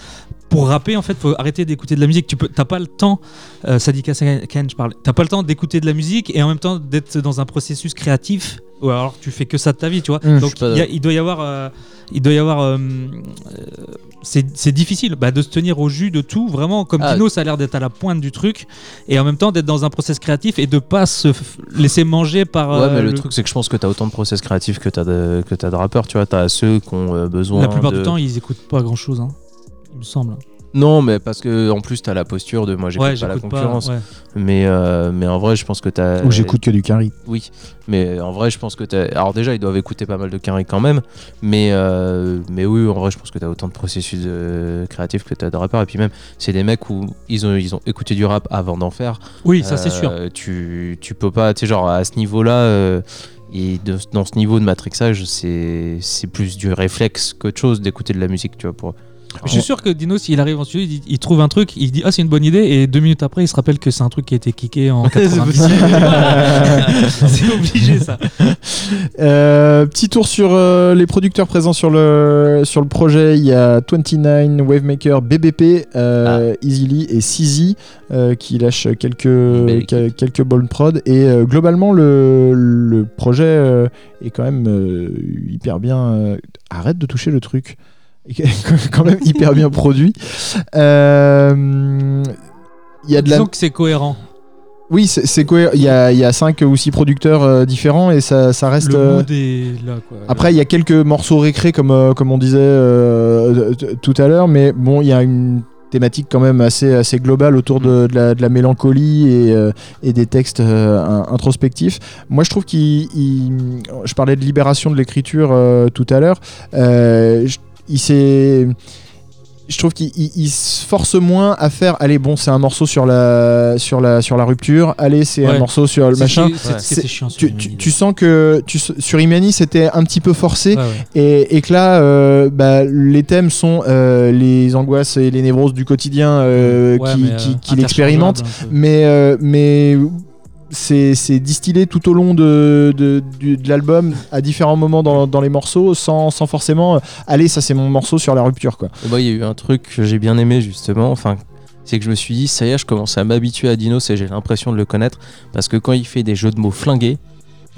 Speaker 3: pour rapper, en fait, faut arrêter d'écouter de la musique. Tu peux, t'as pas le temps, euh, Sadi Cascan, je parle, t'as pas le temps d'écouter de la musique et en même temps d'être dans un processus créatif. Ou alors tu fais que ça de ta vie, tu vois.
Speaker 1: Mmh,
Speaker 3: Donc il, y a- il doit y avoir, euh, il doit y avoir, euh, euh, c'est difficile bah, de se tenir au jus de tout. Vraiment, comme
Speaker 2: Ah.
Speaker 3: Dino, ça a l'air d'être à la pointe du truc et en même temps d'être dans un process créatif et de pas se laisser manger par.
Speaker 2: Ouais,
Speaker 3: euh,
Speaker 2: mais le, truc, c'est que je pense que t'as autant de process créatifs que t'as de, que t'as de rappeurs, tu vois. T'as ceux qui ont besoin.
Speaker 3: La plupart
Speaker 2: de...
Speaker 3: du temps, ils écoutent pas grand chose, il me semble.
Speaker 2: Non, mais parce que en plus, t'as la posture de moi, j'écoute
Speaker 3: Ouais,
Speaker 2: pas la
Speaker 3: pas.
Speaker 2: concurrence.
Speaker 3: ouais.
Speaker 2: Mais, euh, mais en vrai, je pense que t'as.
Speaker 1: Ou j'écoute que du carry.
Speaker 2: Oui, mais en vrai, je pense que t'as. Alors, déjà, ils doivent écouter pas mal de carré quand même. Mais, euh, mais oui, en vrai, je pense que t'as autant de processus euh, créatifs que t'as de rappeurs. Et puis, même, c'est des mecs où ils ont, ils ont écouté du rap avant d'en faire.
Speaker 3: Oui, ça c'est sûr.
Speaker 2: Tu, tu peux pas. Tu sais, genre, à ce niveau-là. euh, et de- dans ce niveau de matrixage, c'est c'est plus du réflexe qu'autre chose d'écouter de la musique, tu vois. Pour...
Speaker 3: Je suis sûr que Dino, s'il arrive en studio, il, dit- il trouve un truc, il dit ah c'est une bonne idée, et deux minutes après, il se rappelle que c'est un truc qui a été kické en (laughs) 90. (laughs) c'est obligé ça. (laughs)
Speaker 1: Euh, petit tour sur euh, les producteurs présents sur le, sur le projet. Il y a 29, Wavemaker, BBP, euh, Easily et CZ euh, qui lâchent quelques,
Speaker 2: belle
Speaker 1: quel- quelques bonnes prod. Et euh, globalement, le, le projet euh, est quand même euh, hyper bien. euh, arrête de toucher le truc. (laughs) Quand même hyper bien produit. Euh, Il y a de la
Speaker 3: Disons que c'est cohérent.
Speaker 1: oui, c'est cohérent. Il y a, il y a cinq ou six producteurs euh, différents et ça, ça reste.
Speaker 3: Le
Speaker 1: euh,
Speaker 3: mood est là quoi.
Speaker 1: Après, il y a quelques morceaux récré, comme, euh, comme on disait tout à l'heure, mais bon, il y a une thématique quand même assez, assez globale autour de, de la, de la mélancolie et, euh, et des textes euh, in- introspectifs. Moi, je trouve qu'il. il- Je parlais de libération de l'écriture euh, tout à l'heure. Je- il s'est je trouve qu'il il- il se force moins à faire allez bon c'est un morceau sur la sur la sur la rupture allez c'est un morceau sur le machin
Speaker 3: c'est- chiant.
Speaker 1: tu, tu- tu sens que tu, sur Imani c'était un petit peu forcé
Speaker 3: Ouais, ouais.
Speaker 1: et, et que là euh, bah, les thèmes sont euh, les angoisses et les névroses du quotidien euh, qui,
Speaker 3: mais, euh,
Speaker 1: qui- mais mais c'est distillé tout au long de, de, l'album à différents moments dans, dans les morceaux sans, sans forcément euh, allez ça c'est mon morceau sur la rupture quoi
Speaker 2: Moi, il y a eu un truc que j'ai bien aimé justement. Enfin, c'est que je me suis dit, ça y est, je commence à m'habituer à Dinos et j'ai l'impression de le connaître parce que quand il fait des jeux de mots flingués,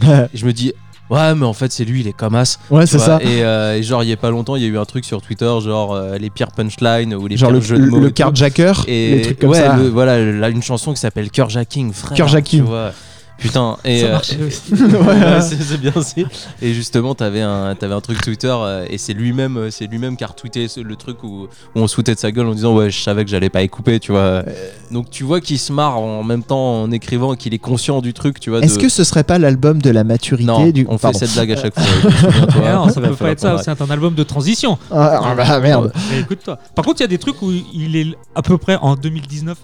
Speaker 2: (laughs) je me dis, ouais, mais en fait, c'est lui, il est comme as.
Speaker 1: ouais c'est ça
Speaker 2: Et, euh, et genre, il y a pas longtemps, il y a eu un truc sur Twitter, genre euh, les pires punchlines ou les
Speaker 1: genre
Speaker 2: pires
Speaker 1: le,
Speaker 2: jeux de mots.
Speaker 1: le
Speaker 2: et
Speaker 1: carjacker
Speaker 2: Et
Speaker 1: les trucs comme
Speaker 2: ouais,
Speaker 1: ça
Speaker 2: le- voilà, là, une chanson qui s'appelle Cœurjacking, frère.
Speaker 1: Cœurjacking.
Speaker 2: tu vois. Putain, et
Speaker 3: Ça
Speaker 2: euh,
Speaker 3: marchait (laughs) aussi.
Speaker 2: Ouais, c'est bien aussi. Et justement, t'avais un, t'avais un truc Twitter euh, et c'est lui-même, euh, c'est lui-même qui a retweeté le truc où, où on se foutait de sa gueule en disant ouais, je savais que j'allais pas y couper, tu vois. Donc tu vois qu'il se marre en même temps en écrivant et qu'il est conscient du truc, tu vois.
Speaker 1: est-ce
Speaker 2: de-
Speaker 1: que ce serait pas l'album de la maturité
Speaker 2: non,
Speaker 1: du
Speaker 2: on fait
Speaker 1: Pardon.
Speaker 2: cette blague à chaque (laughs) fois.
Speaker 3: non, ça peut pas être ça. C'est un album de transition.
Speaker 1: Ah, ah, bah, merde
Speaker 3: écoute-toi. Par contre, il y a des trucs où il est à peu près en 2019.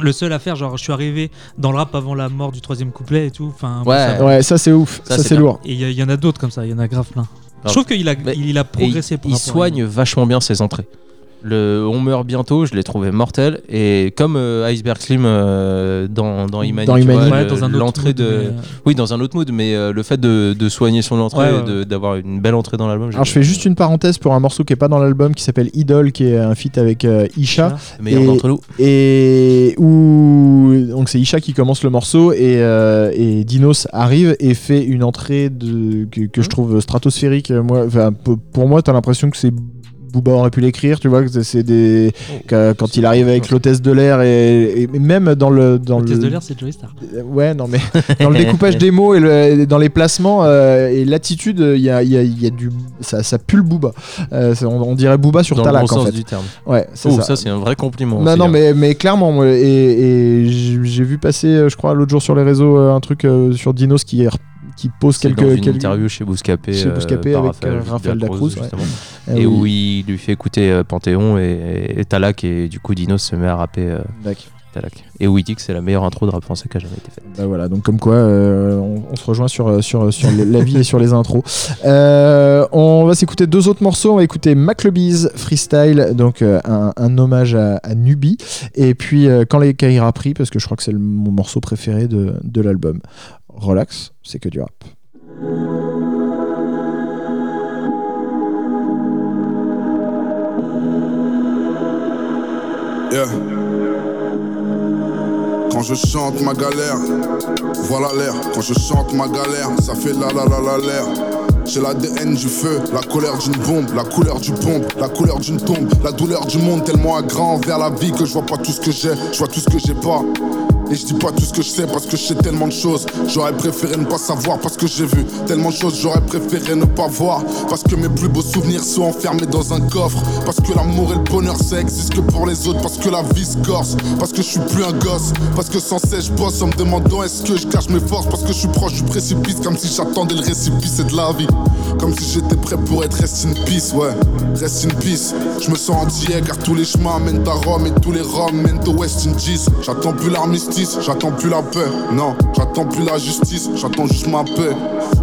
Speaker 3: Le seul à faire, genre, je suis arrivé dans le rap avant la mort du troisième couplet et tout. Enfin, bon,
Speaker 2: Ouais.
Speaker 3: ça
Speaker 1: ouais ça c'est ouf
Speaker 2: Ça,
Speaker 1: ça,
Speaker 2: c'est
Speaker 1: lourd
Speaker 3: Et il y, en a d'autres comme ça. Il y en a grave plein. Je trouve qu'il a, il a progressé. par
Speaker 2: il soigne vachement bien ses entrées. Le On meurt bientôt, je l'ai trouvé mortel. Et comme euh, Iceberg Slim euh, dans, dans Imani,
Speaker 1: Dans
Speaker 2: tu
Speaker 1: Imani.
Speaker 2: vois,
Speaker 3: Ouais,
Speaker 2: le-
Speaker 3: dans un autre
Speaker 2: l'entrée
Speaker 3: mood,
Speaker 2: de.
Speaker 3: mais, euh,
Speaker 2: Oui, dans un autre mood, mais euh, le fait de, de soigner son entrée,
Speaker 3: Ouais, ouais,
Speaker 2: et de- d'avoir une belle entrée dans l'album.
Speaker 1: alors je fais juste une parenthèse pour un morceau qui est pas dans l'album qui s'appelle Idol qui est un feat avec Isha
Speaker 2: le meilleur
Speaker 1: et-
Speaker 2: d'entre nous.
Speaker 1: et où donc c'est Isha qui commence le morceau et, et Dinos arrive et fait une entrée de, que, que je trouve stratosphérique moi pour moi t'as l'impression que c'est Booba aurait pu l'écrire tu vois que c'est des que- quand il arrive avec l'hôtesse de l'air et, et même dans le dans
Speaker 3: L'hôtesse
Speaker 1: le
Speaker 3: de l'air, c'est Joey Star.
Speaker 1: Euh, Ouais, non, mais (laughs) dans le découpage des mots et le- dans les placements euh, et l'attitude, il y a, il y a- il y a du. Ça, ça pue le booba. Euh, on, on dirait booba sur
Speaker 2: Dans le bon
Speaker 1: Talak en
Speaker 2: sens
Speaker 1: fait.
Speaker 2: du terme.
Speaker 1: Ouais, c'est
Speaker 2: Oh,
Speaker 1: ça.
Speaker 2: ça, c'est un vrai compliment.
Speaker 1: non, non,
Speaker 2: hein.
Speaker 1: mais, mais clairement, et, et j'ai vu passer, je crois, l'autre jour sur les réseaux, un truc euh, sur Dinos qui, qui pose quelques.
Speaker 2: dans une
Speaker 1: quelques-
Speaker 2: interview chez Bouscapé,
Speaker 1: Chez
Speaker 2: euh,
Speaker 1: Bouscapé avec, euh, Raphaël ouais.
Speaker 2: justement.
Speaker 1: Ah
Speaker 2: et où il lui fait écouter euh, Panthéon et, et Talak et du coup Dinos se met à rapper euh. Talak. Et où il dit que c'est la meilleure intro de rap français qui a jamais été faite.
Speaker 1: Bah voilà, donc comme quoi, euh, on, on se rejoint sur, sur, sur la vie et sur les intros. Euh, on va s'écouter deux autres morceaux. On va écouter McLeby's Freestyle, donc euh, un, un hommage à, à Nubi. Et puis euh, Quand les Kaira pris, parce que je crois que c'est mon morceau préféré de, de l'album. Relax, c'est que du rap.
Speaker 4: Yeah. Quand je chante ma galère, voilà l'air. Quand je chante ma galère, ça fait la la la la l'air. J'ai l'ADN du feu, la colère d'une bombe, la couleur du pompe, la couleur d'une tombe, la douleur du monde tellement à grand envers la vie que je vois pas tout ce que j'ai, je vois tout ce que j'ai pas. Et je dis pas tout ce que je sais parce que je sais tellement de choses. J'aurais préféré ne pas savoir parce que j'ai vu tellement de choses. J'aurais préféré ne pas voir parce que mes plus beaux souvenirs sont enfermés dans un coffre. Parce que l'amour et le bonheur ça existe que pour les autres. Parce que la vie se corse. Parce que je suis plus un gosse. Parce que sans cesse je bosse en me demandant est-ce que je cache mes forces. Parce que je suis proche du précipice comme si j'attendais le récipice de la vie. Comme si j'étais prêt pour être rest in peace, ouais. Rest in peace. Je me sens entier car tous les chemins mènent à Rome et tous les Roms mènent au West Indies. J'attends plus l'armistice, j'attends plus la paix. Non, j'attends plus la justice, j'attends juste ma paix.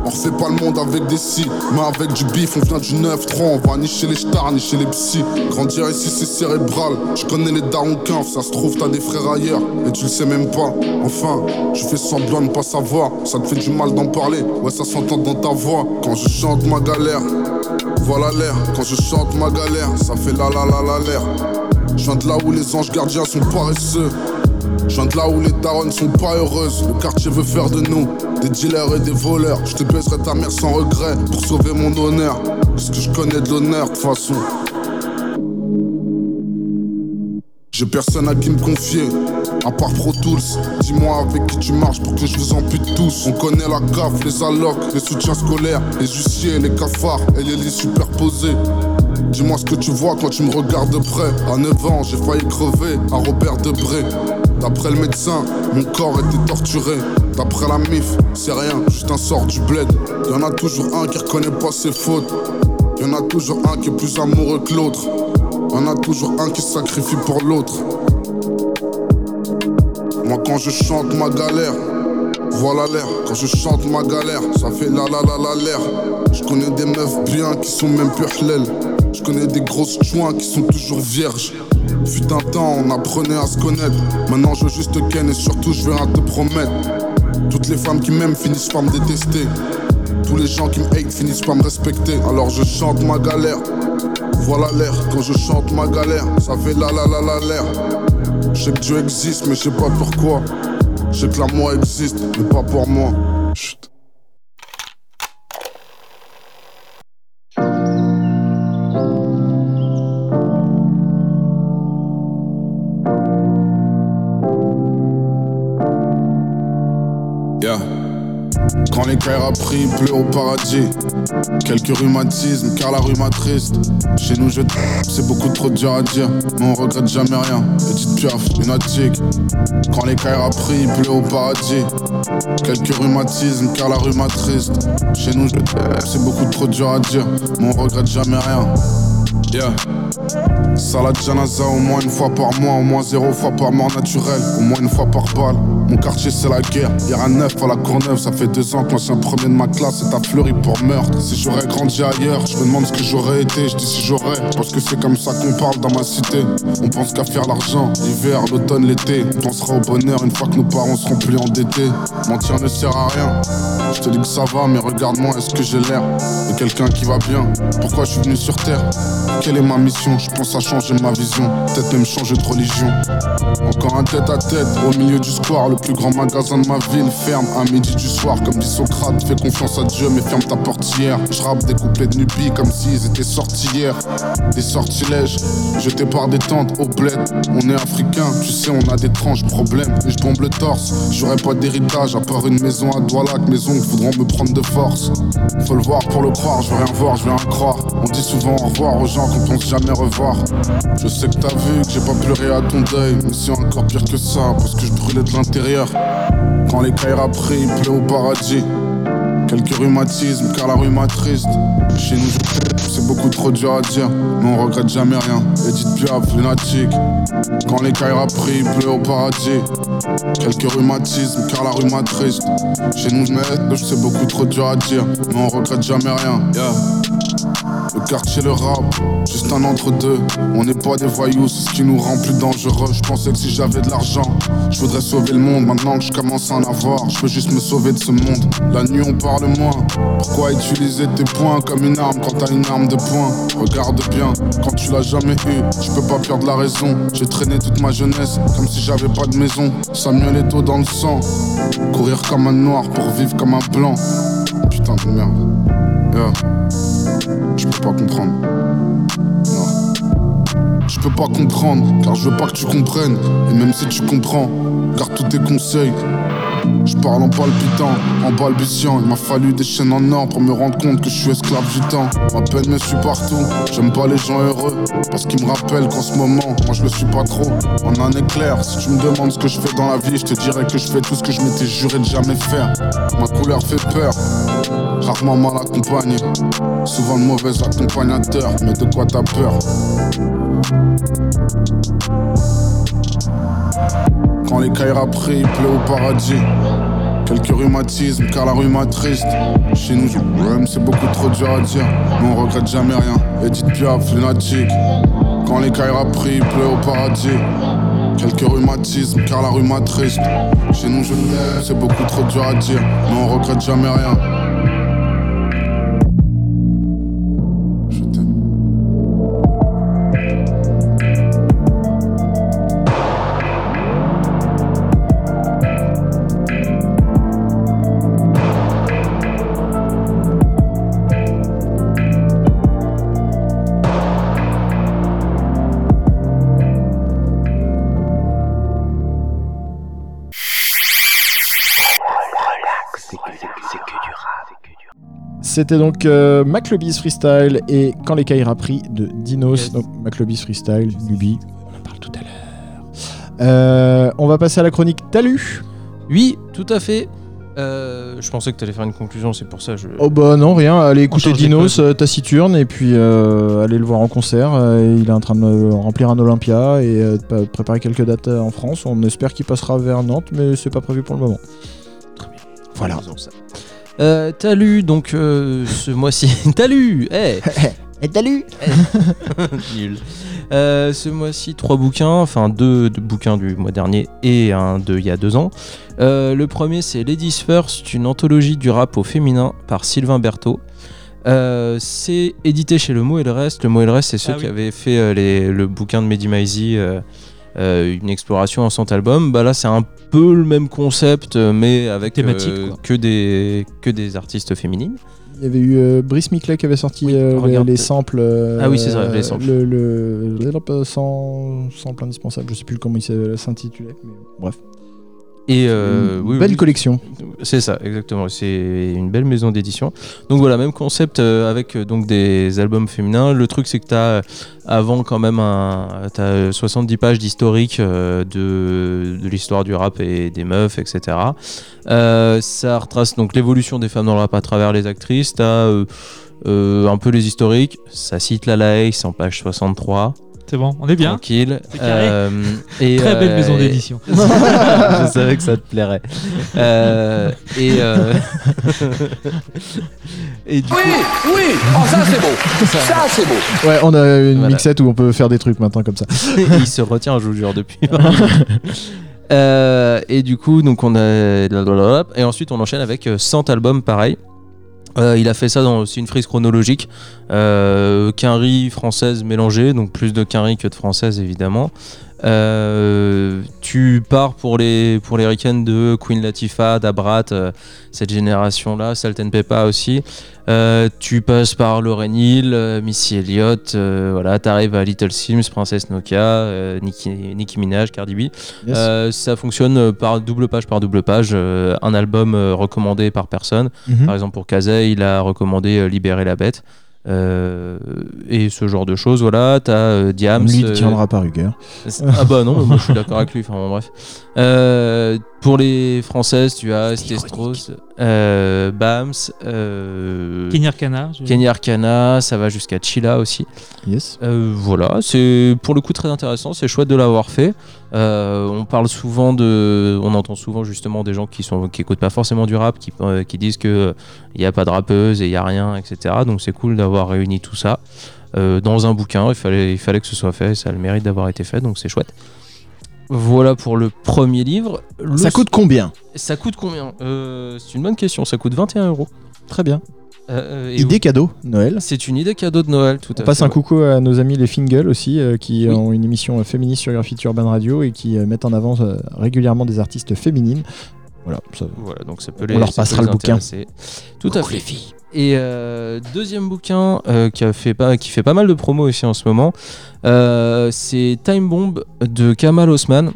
Speaker 4: On refait pas le monde avec des si, mais avec du bif, on vient du 9-3, on va ni chez les stars, ni chez les psys. Grandir ici c'est cérébral, je connais les darons ça se trouve t'as des frères ailleurs, et tu le sais même pas. Enfin, je fais semblant de pas savoir, ça te fait du mal d'en parler, ouais ça s'entend dans ta voix. Quand je chante ma galère, voilà l'air, quand je chante ma galère, ça fait la la la la l'air. Je viens de là où les anges gardiens sont paresseux. Je viens de là où les darons sont pas heureuses. Le quartier veut faire de nous des dealers et des voleurs. Je te baiserai ta mère sans regret pour sauver mon honneur. Parce que je connais de l'honneur de façon. J'ai personne à qui me confier, à part Pro Tools. Dis-moi avec qui tu marches pour que je vous ampute tous. On connaît la CAF, les allocs, les soutiens scolaires, les huissiers, les cafards et les lits superposés. Dis-moi ce que tu vois quand tu me regardes de près. À 9 ans, j'ai failli crever à Robert Debré. D'après le médecin, mon corps était torturé. D'après la MIF, c'est rien, juste un sort du bled. Y'en a toujours un qui reconnaît pas ses fautes. Y'en a toujours un qui est plus amoureux que l'autre. Y'en a toujours un qui sacrifie pour l'autre. Moi quand je chante ma galère, voilà l'air. Quand je chante ma galère, ça fait la la la la l'air. Je connais des meufs bien qui sont même plus. Je connais des grosses joints qui sont toujours vierges. Fut un temps, on apprenait à se connaître. Maintenant, je veux juste te ken et surtout, je viens à te promettre. Toutes les femmes qui m'aiment finissent par me détester. Tous les gens qui me hate finissent par me respecter. Alors je chante ma galère. Voilà l'air. Quand je chante ma galère, ça fait la la la la l'air. Je sais que Dieu existe, mais je sais pas pourquoi. Je sais que l'amour existe, mais pas pour moi. Yeah. Quand les a pris, pleut au paradis. Quelques rhumatismes, car la rhume triste. Chez nous, je c'est beaucoup trop dur à dire, mais on regrette jamais rien. Petite piaf, lunatique. Quand les a pris, pleut au paradis. Quelques rhumatismes, car la rhume triste. Chez nous, je c'est beaucoup trop dur à dire, mais on regrette jamais rien. Yeah. Salade janaza au moins une fois par mois, au moins zéro fois par mort naturelle, au moins une fois par balle. Mon quartier c'est la guerre, y'a un neuf à la Courneuve, ça fait deux ans que l'ancien premier de ma classe est à fleuri pour meurtre. Si j'aurais grandi ailleurs, je me demande ce que j'aurais été, je dis si j'aurais, parce que c'est comme ça qu'on parle dans ma cité. On pense qu'à faire l'argent, l'hiver, l'automne, l'été. On pensera au bonheur une fois que nos parents seront plus endettés. Mentir ne sert à rien. Je te dis que ça va, mais regarde-moi, est-ce que j'ai l'air de quelqu'un qui va bien? Pourquoi je suis venu sur terre? Quelle est ma mission? Je pense à changer ma vision, peut-être même changer de religion. Encore un tête à tête au milieu du square, le plus grand magasin de ma ville ferme à midi du soir. Comme dit Socrate, fais confiance à Dieu, mais ferme ta portière. Je rappe des couplets de nubie comme s'ils étaient sortis hier. Des sortilèges jetés par des tentes au bled. On est africain, tu sais, on a d'étranges problèmes. Et je bombe le torse, j'aurais pas d'héritage à part une maison à Doualac, maison que voudront me prendre de force. Faut le voir pour le croire, je veux rien voir, je veux rien croire. On dit souvent au revoir aux gens qu'on pense jamais revoir. Je sais que t'as vu que j'ai pas pleuré à ton deuil, mais c'est encore pire que ça, parce que je brûlais de l'intérieur. Quand les a pris, il pleut au paradis. Quelques rhumatismes, car la rhume triste. Chez nous, c'est beaucoup trop dur à dire, mais on regrette jamais rien. Edith Piaf, lunatique. Quand les a pris, il pleut au paradis. Quelques rhumatismes, car la rhume triste. Chez nous, je c'est beaucoup trop dur à dire, mais on regrette jamais rien. Yeah. Le quartier, le rap, juste un entre-deux. On n'est pas des voyous, c'est ce qui nous rend plus dangereux. Je pensais que si j'avais de l'argent, je voudrais sauver le monde. Maintenant que je commence à en avoir, je veux juste me sauver de ce monde. La nuit, on parle moins. Pourquoi utiliser tes poings comme une arme quand t'as une arme de poing? Regarde bien, quand tu l'as jamais eu, je peux pas perdre la raison. J'ai traîné toute ma jeunesse comme si j'avais pas de maison. Samuel Eto'o dans le sang. Courir comme un noir pour vivre comme un blanc. Putain de merde. Yeah. Comprendre. Je peux pas comprendre, car je veux pas que tu comprennes. Et même si tu comprends, car tous tes conseils. Je parle en palpitant, en balbutiant. Il m'a fallu des chaînes en or pour me rendre compte que je suis esclave du temps. Ma peine me suit partout. J'aime pas les gens heureux, parce qu'ils me rappellent qu'en ce moment, moi je le suis pas trop. En un éclair, si tu me demandes ce que je fais dans la vie, je te dirais que je fais tout ce que je m'étais juré de jamais faire. Ma couleur fait peur. Rarement mal accompagné. Souvent le mauvais accompagnateur, mais de quoi t'as peur? Quand les cailles pris, il pleut au paradis. Quelques rhumatismes, car la rue m'attriste. Chez nous, c'est beaucoup trop dur à dire. Mais on regrette jamais rien. Edith Piaf, lunatique. Quand les cailles pris, il pleut au paradis. Quelques rhumatismes, car la rue m'attriste. Chez nous, je l'aime, c'est beaucoup trop dur à dire. Mais on regrette jamais rien.
Speaker 1: C'était donc euh, McLobby's Freestyle et Quand les cailles pris de Dinos.
Speaker 3: Yes.
Speaker 1: Donc McLobby's Freestyle, Luby, on en parle tout à l'heure. Euh, on va passer à la chronique Talu.
Speaker 2: Oui, tout à fait. Euh, je pensais que tu allais faire une conclusion, c'est pour ça que je.
Speaker 1: Oh bah non, rien, allez écouter Dinos, euh, taciturne, et puis euh, allez le voir en concert. euh, il est en train de remplir un Olympia et euh, de pa- préparer quelques dates en France. On espère qu'il passera vers Nantes, mais c'est pas prévu pour le moment. Voilà.
Speaker 2: Faisons ça. Euh, t'as lu donc euh, ce mois-ci. t'as lu Eh
Speaker 1: Et Talu (laughs) (laughs)
Speaker 2: Nul. Euh, ce mois-ci, trois bouquins, enfin deux, deux bouquins du mois dernier et un de il y a deux ans. Euh, le premier, c'est Ladies First, une anthologie du rap au féminin par Sylvain Berthaud. Euh, c'est édité chez Le Mot et le Reste. Le Mot et le Reste, c'est ceux
Speaker 3: Ah oui.
Speaker 2: qui avaient fait euh, les- le bouquin de Mehdi Maizi, euh, une exploration en 100 albums. Bah là, c'est un peu le même concept, euh, mais avec
Speaker 3: Thématique,
Speaker 2: euh, que, des, que des artistes féminines.
Speaker 1: Il y avait eu euh, Brice Miclet qui avait sorti
Speaker 2: Oui,
Speaker 1: euh, les,
Speaker 2: regarde.
Speaker 1: les samples. euh,
Speaker 2: Ah oui, c'est ça, les samples.
Speaker 1: Le, le, le- sans, sample indispensable, je sais plus comment il s'est- s'intitulait. mais Bref.
Speaker 2: Et euh,
Speaker 1: Une
Speaker 2: oui,
Speaker 1: belle
Speaker 2: oui.
Speaker 1: collection.
Speaker 2: C'est ça, exactement. C'est une belle maison d'édition. Donc voilà, même concept euh, avec euh, donc des albums féminins. Le truc, c'est que tu as avant quand même un, as 70 pages d'historique euh, de, de l'histoire du rap et des meufs, etc. Euh, ça retrace donc l'évolution des femmes dans le rap à travers les actrices. Tu as un peu les historiques. Ça cite la c'est en page 63.
Speaker 3: C'est bon, on est bien.
Speaker 2: Tranquille. Euh, (laughs) et,
Speaker 3: Très belle
Speaker 2: euh,
Speaker 3: maison d'édition. (laughs)
Speaker 2: je savais que ça te plairait. Euh, et, euh, (laughs) et du coup,
Speaker 6: oui, oh ça c'est beau, ça c'est beau.
Speaker 1: Ouais, on a une
Speaker 2: Voilà.
Speaker 1: mixette où on peut faire des trucs maintenant comme ça.
Speaker 2: il se retient, je vous jure, depuis. Euh, et du coup, donc on a et ensuite on enchaîne avec euh, 100 albums pareil. Euh, il a fait ça dans aussi une frise chronologique, euh, quinri française mélangée, donc plus de quinri que de française évidemment. Euh, tu pars pour les pour les week-ends de Queen Latifah, d'Abrat, euh, cette génération-là, Salt and Peppa aussi. Euh, tu passes par Lauryn Hill, Missy Elliott, voilà, t'arrives à Little Sims, Princesse Nokia, Nicki, Nicki Minaj, Cardi B.
Speaker 1: Yes.
Speaker 2: Ça fonctionne par double page par double page, un album recommandé par personne.
Speaker 1: Mhm.
Speaker 2: Par exemple pour Kazay, il a recommandé Libérer la bête. Euh, et ce genre de choses, voilà, t'as euh, Diams.
Speaker 1: Lui, il
Speaker 2: euh,
Speaker 1: tiendra par rigueur.
Speaker 2: c'est- Ah bah non, moi je suis d'accord avec lui. Enfin bon, bref. Euh, pour les françaises, tu as Esté Strauss, euh, Bams, euh,
Speaker 3: Kenny Arcana.
Speaker 2: Kenny Arcana, ça va jusqu'à Chila aussi.
Speaker 1: Yes.
Speaker 2: Euh, voilà, c'est pour le coup très intéressant, c'est chouette de l'avoir fait. Euh, on parle souvent de, on entend souvent justement des gens qui sont qui écoutent pas forcément du rap, qui, euh, qui disent que il y a pas de rappeuse et il y a rien, etc. Donc c'est cool d'avoir réuni tout ça euh, dans un bouquin. Il fallait, il fallait que ce soit fait, ça a le mérite d'avoir été fait, donc c'est chouette. Voilà pour le premier livre. Le-
Speaker 1: Ça coûte combien?
Speaker 2: Ça coûte combien? Euh, C'est une bonne question. Ça coûte 21 euros.
Speaker 1: Très bien.
Speaker 2: Euh, et
Speaker 1: Idée cadeau, Noël.
Speaker 2: C'est une idée cadeau de Noël, tout
Speaker 1: On
Speaker 2: à
Speaker 1: passe
Speaker 2: fait.
Speaker 1: un coucou à nos amis les Fingles aussi, euh, qui
Speaker 2: Oui.
Speaker 1: ont une émission euh, féministe sur Graffiti Urban Radio et qui euh, mettent en avant euh, régulièrement des artistes féminines. Voilà, ça-
Speaker 2: Voilà, donc ça peut
Speaker 1: On
Speaker 2: les,
Speaker 1: leur
Speaker 2: ça peut
Speaker 1: passera
Speaker 2: les
Speaker 1: le bouquin.
Speaker 2: Tout à fait. Et euh, deuxième bouquin euh, qui, a fait pas, qui fait pas mal de promos aussi en ce moment, euh, c'est Time Bomb de Kamal Osman.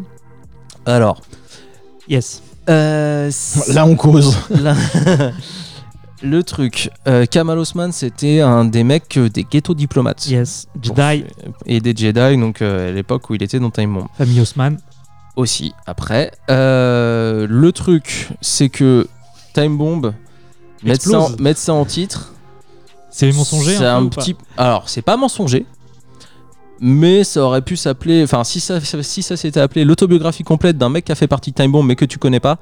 Speaker 2: Alors,
Speaker 3: Yes.
Speaker 2: euh, (laughs)
Speaker 1: Là, on cause.
Speaker 2: là- (laughs) le truc, euh, Kamal Osman, c'était un des mecs euh, des ghetto diplomates.
Speaker 3: Yes. Jedi,
Speaker 2: Et des Jedi, donc euh, à l'époque où il était dans Time Bomb.
Speaker 3: famille Osman.
Speaker 2: aussi après. Le truc, c'est que Time Bomb, mettre ça, en,
Speaker 3: explose.
Speaker 2: mettre ça en titre,
Speaker 3: C'est mensonger
Speaker 2: c'est
Speaker 3: un, peu
Speaker 2: petit. Alors, c'est pas mensonger, mais ça aurait pu s'appeler. Enfin, si ça, si ça s'était appelé l'autobiographie complète d'un mec qui a fait partie de Time Bomb mais que tu connais pas,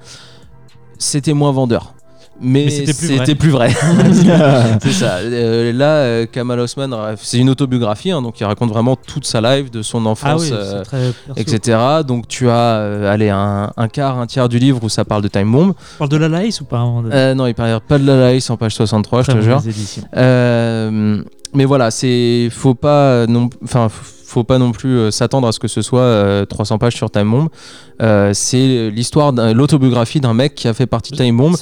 Speaker 2: c'était moins vendeur. Mais,
Speaker 3: Mais c'était plus vrai. (laughs) (laughs)
Speaker 2: c'est ça. Euh, là, euh, Kamal Osman, c'est une autobiographie, hein, donc il raconte vraiment toute sa life, de son
Speaker 3: Ah
Speaker 2: enfance,
Speaker 3: oui,
Speaker 2: euh, etc. Donc tu as, euh, allez, un, un quart, un tiers du livre où ça parle de Time Bomb.
Speaker 3: On parle de la laïs ou pas
Speaker 2: non, il parle pas de la laïs en page 63, je te jure. mais voilà, c'est faut pas non, enfin faut pas non plus euh, s'attendre à ce que ce soit euh, 300 pages sur Time Bomb. Euh, c'est l'histoire, l'autobiographie d'un mec qui a fait partie de Time Bomb.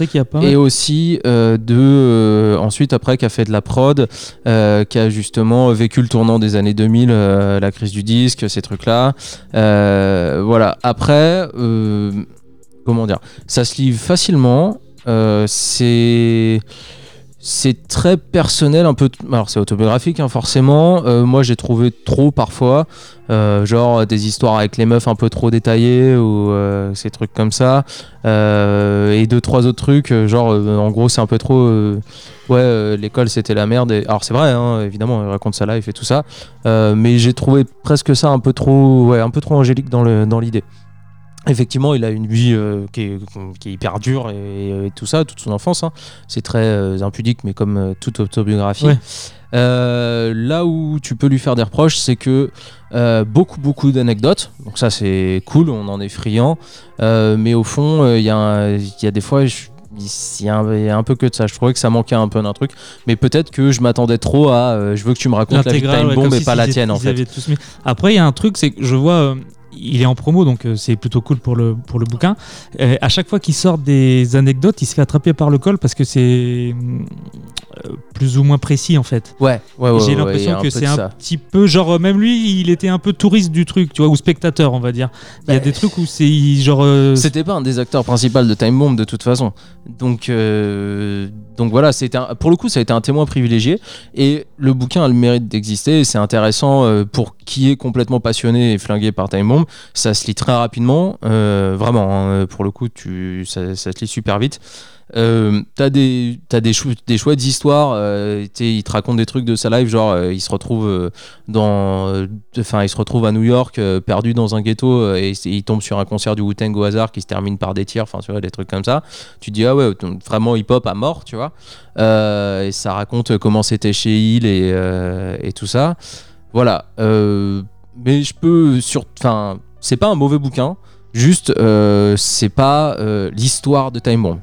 Speaker 2: Et aussi euh, de euh, ensuite après qui a fait de la prod, euh, qui a justement vécu le tournant des années 2000, euh, la crise du disque, ces trucs là. voilà. Après, euh, comment dire, ça se lit facilement. euh, c'est c'est très personnel, un peu. Alors c'est autobiographique, hein, forcément. Euh, moi, j'ai trouvé trop parfois, euh, genre des histoires avec les meufs un peu trop détaillées ou euh, ces trucs comme ça. Et deux trois autres trucs, genre en gros c'est un peu trop. ouais, l'école c'était la merde. Alors c'est vrai, hein, évidemment, il raconte sa life et tout ça. Mais j'ai trouvé presque ça un peu trop, ouais, un peu trop angélique dans le dans l'idée. Effectivement, il a une vie euh, qui, est, qui est hyper dure et, et tout ça, toute son enfance. hein. C'est très euh, impudique, mais comme euh, toute autobiographie.
Speaker 3: Ouais.
Speaker 2: Là où tu peux lui faire des reproches, c'est que beaucoup, beaucoup d'anecdotes. Donc ça, c'est cool, on en est friand. Mais au fond, il y, a y des fois... je- il y, a un, il y a un peu que de ça. Je trouvais que ça manquait un peu d'un truc, mais peut-être que je m'attendais trop à. euh, je veux que tu me racontes la vie de Time
Speaker 3: ouais,
Speaker 2: Bomb et
Speaker 3: si
Speaker 2: pas la tienne en fait.
Speaker 3: tous. Après, il y a un truc, c'est que je vois, euh, il est en promo, donc euh, c'est plutôt cool pour le, pour le bouquin. Et à chaque fois qu'il sort des anecdotes, il se fait attraper par le col parce que c'est euh, plus ou moins précis en fait.
Speaker 2: Ouais, ouais, ouais.
Speaker 3: J'ai l'impression que c'est un petit peu genre euh, même lui, il était un peu touriste du truc, tu vois, ou spectateur, on va dire. Il y a
Speaker 2: Bah,
Speaker 3: des trucs où c'est genre euh, (laughs)
Speaker 2: C'était pas un des acteurs principaux de Time Bomb de toute façon. Donc, euh, donc voilà, un- pour le coup, ça a été un témoin privilégié. Et le bouquin a le mérite d'exister. C'est intéressant euh, pour qui est complètement passionné et flingué par Time Bomb. Ça se lit très rapidement. euh, vraiment, hein, pour le coup, tu, ça, ça se lit super vite. Euh, t'as des t'as des, des chouettes histoires euh, il te raconte des trucs de sa life genre euh, il se retrouve euh, dans euh, enfin il se retrouve à New York euh, perdu dans un ghetto euh, et il tombe sur un concert du Wu-Tang au hasard qui se termine par des tirs enfin des trucs comme ça tu te dis ah ouais vraiment hip hop à mort tu vois Euh, et ça raconte comment c'était chez Hill et, euh, et tout ça voilà Euh, mais je peux sur enfin c'est pas un mauvais bouquin juste euh, c'est pas euh, l'histoire de Time Bomb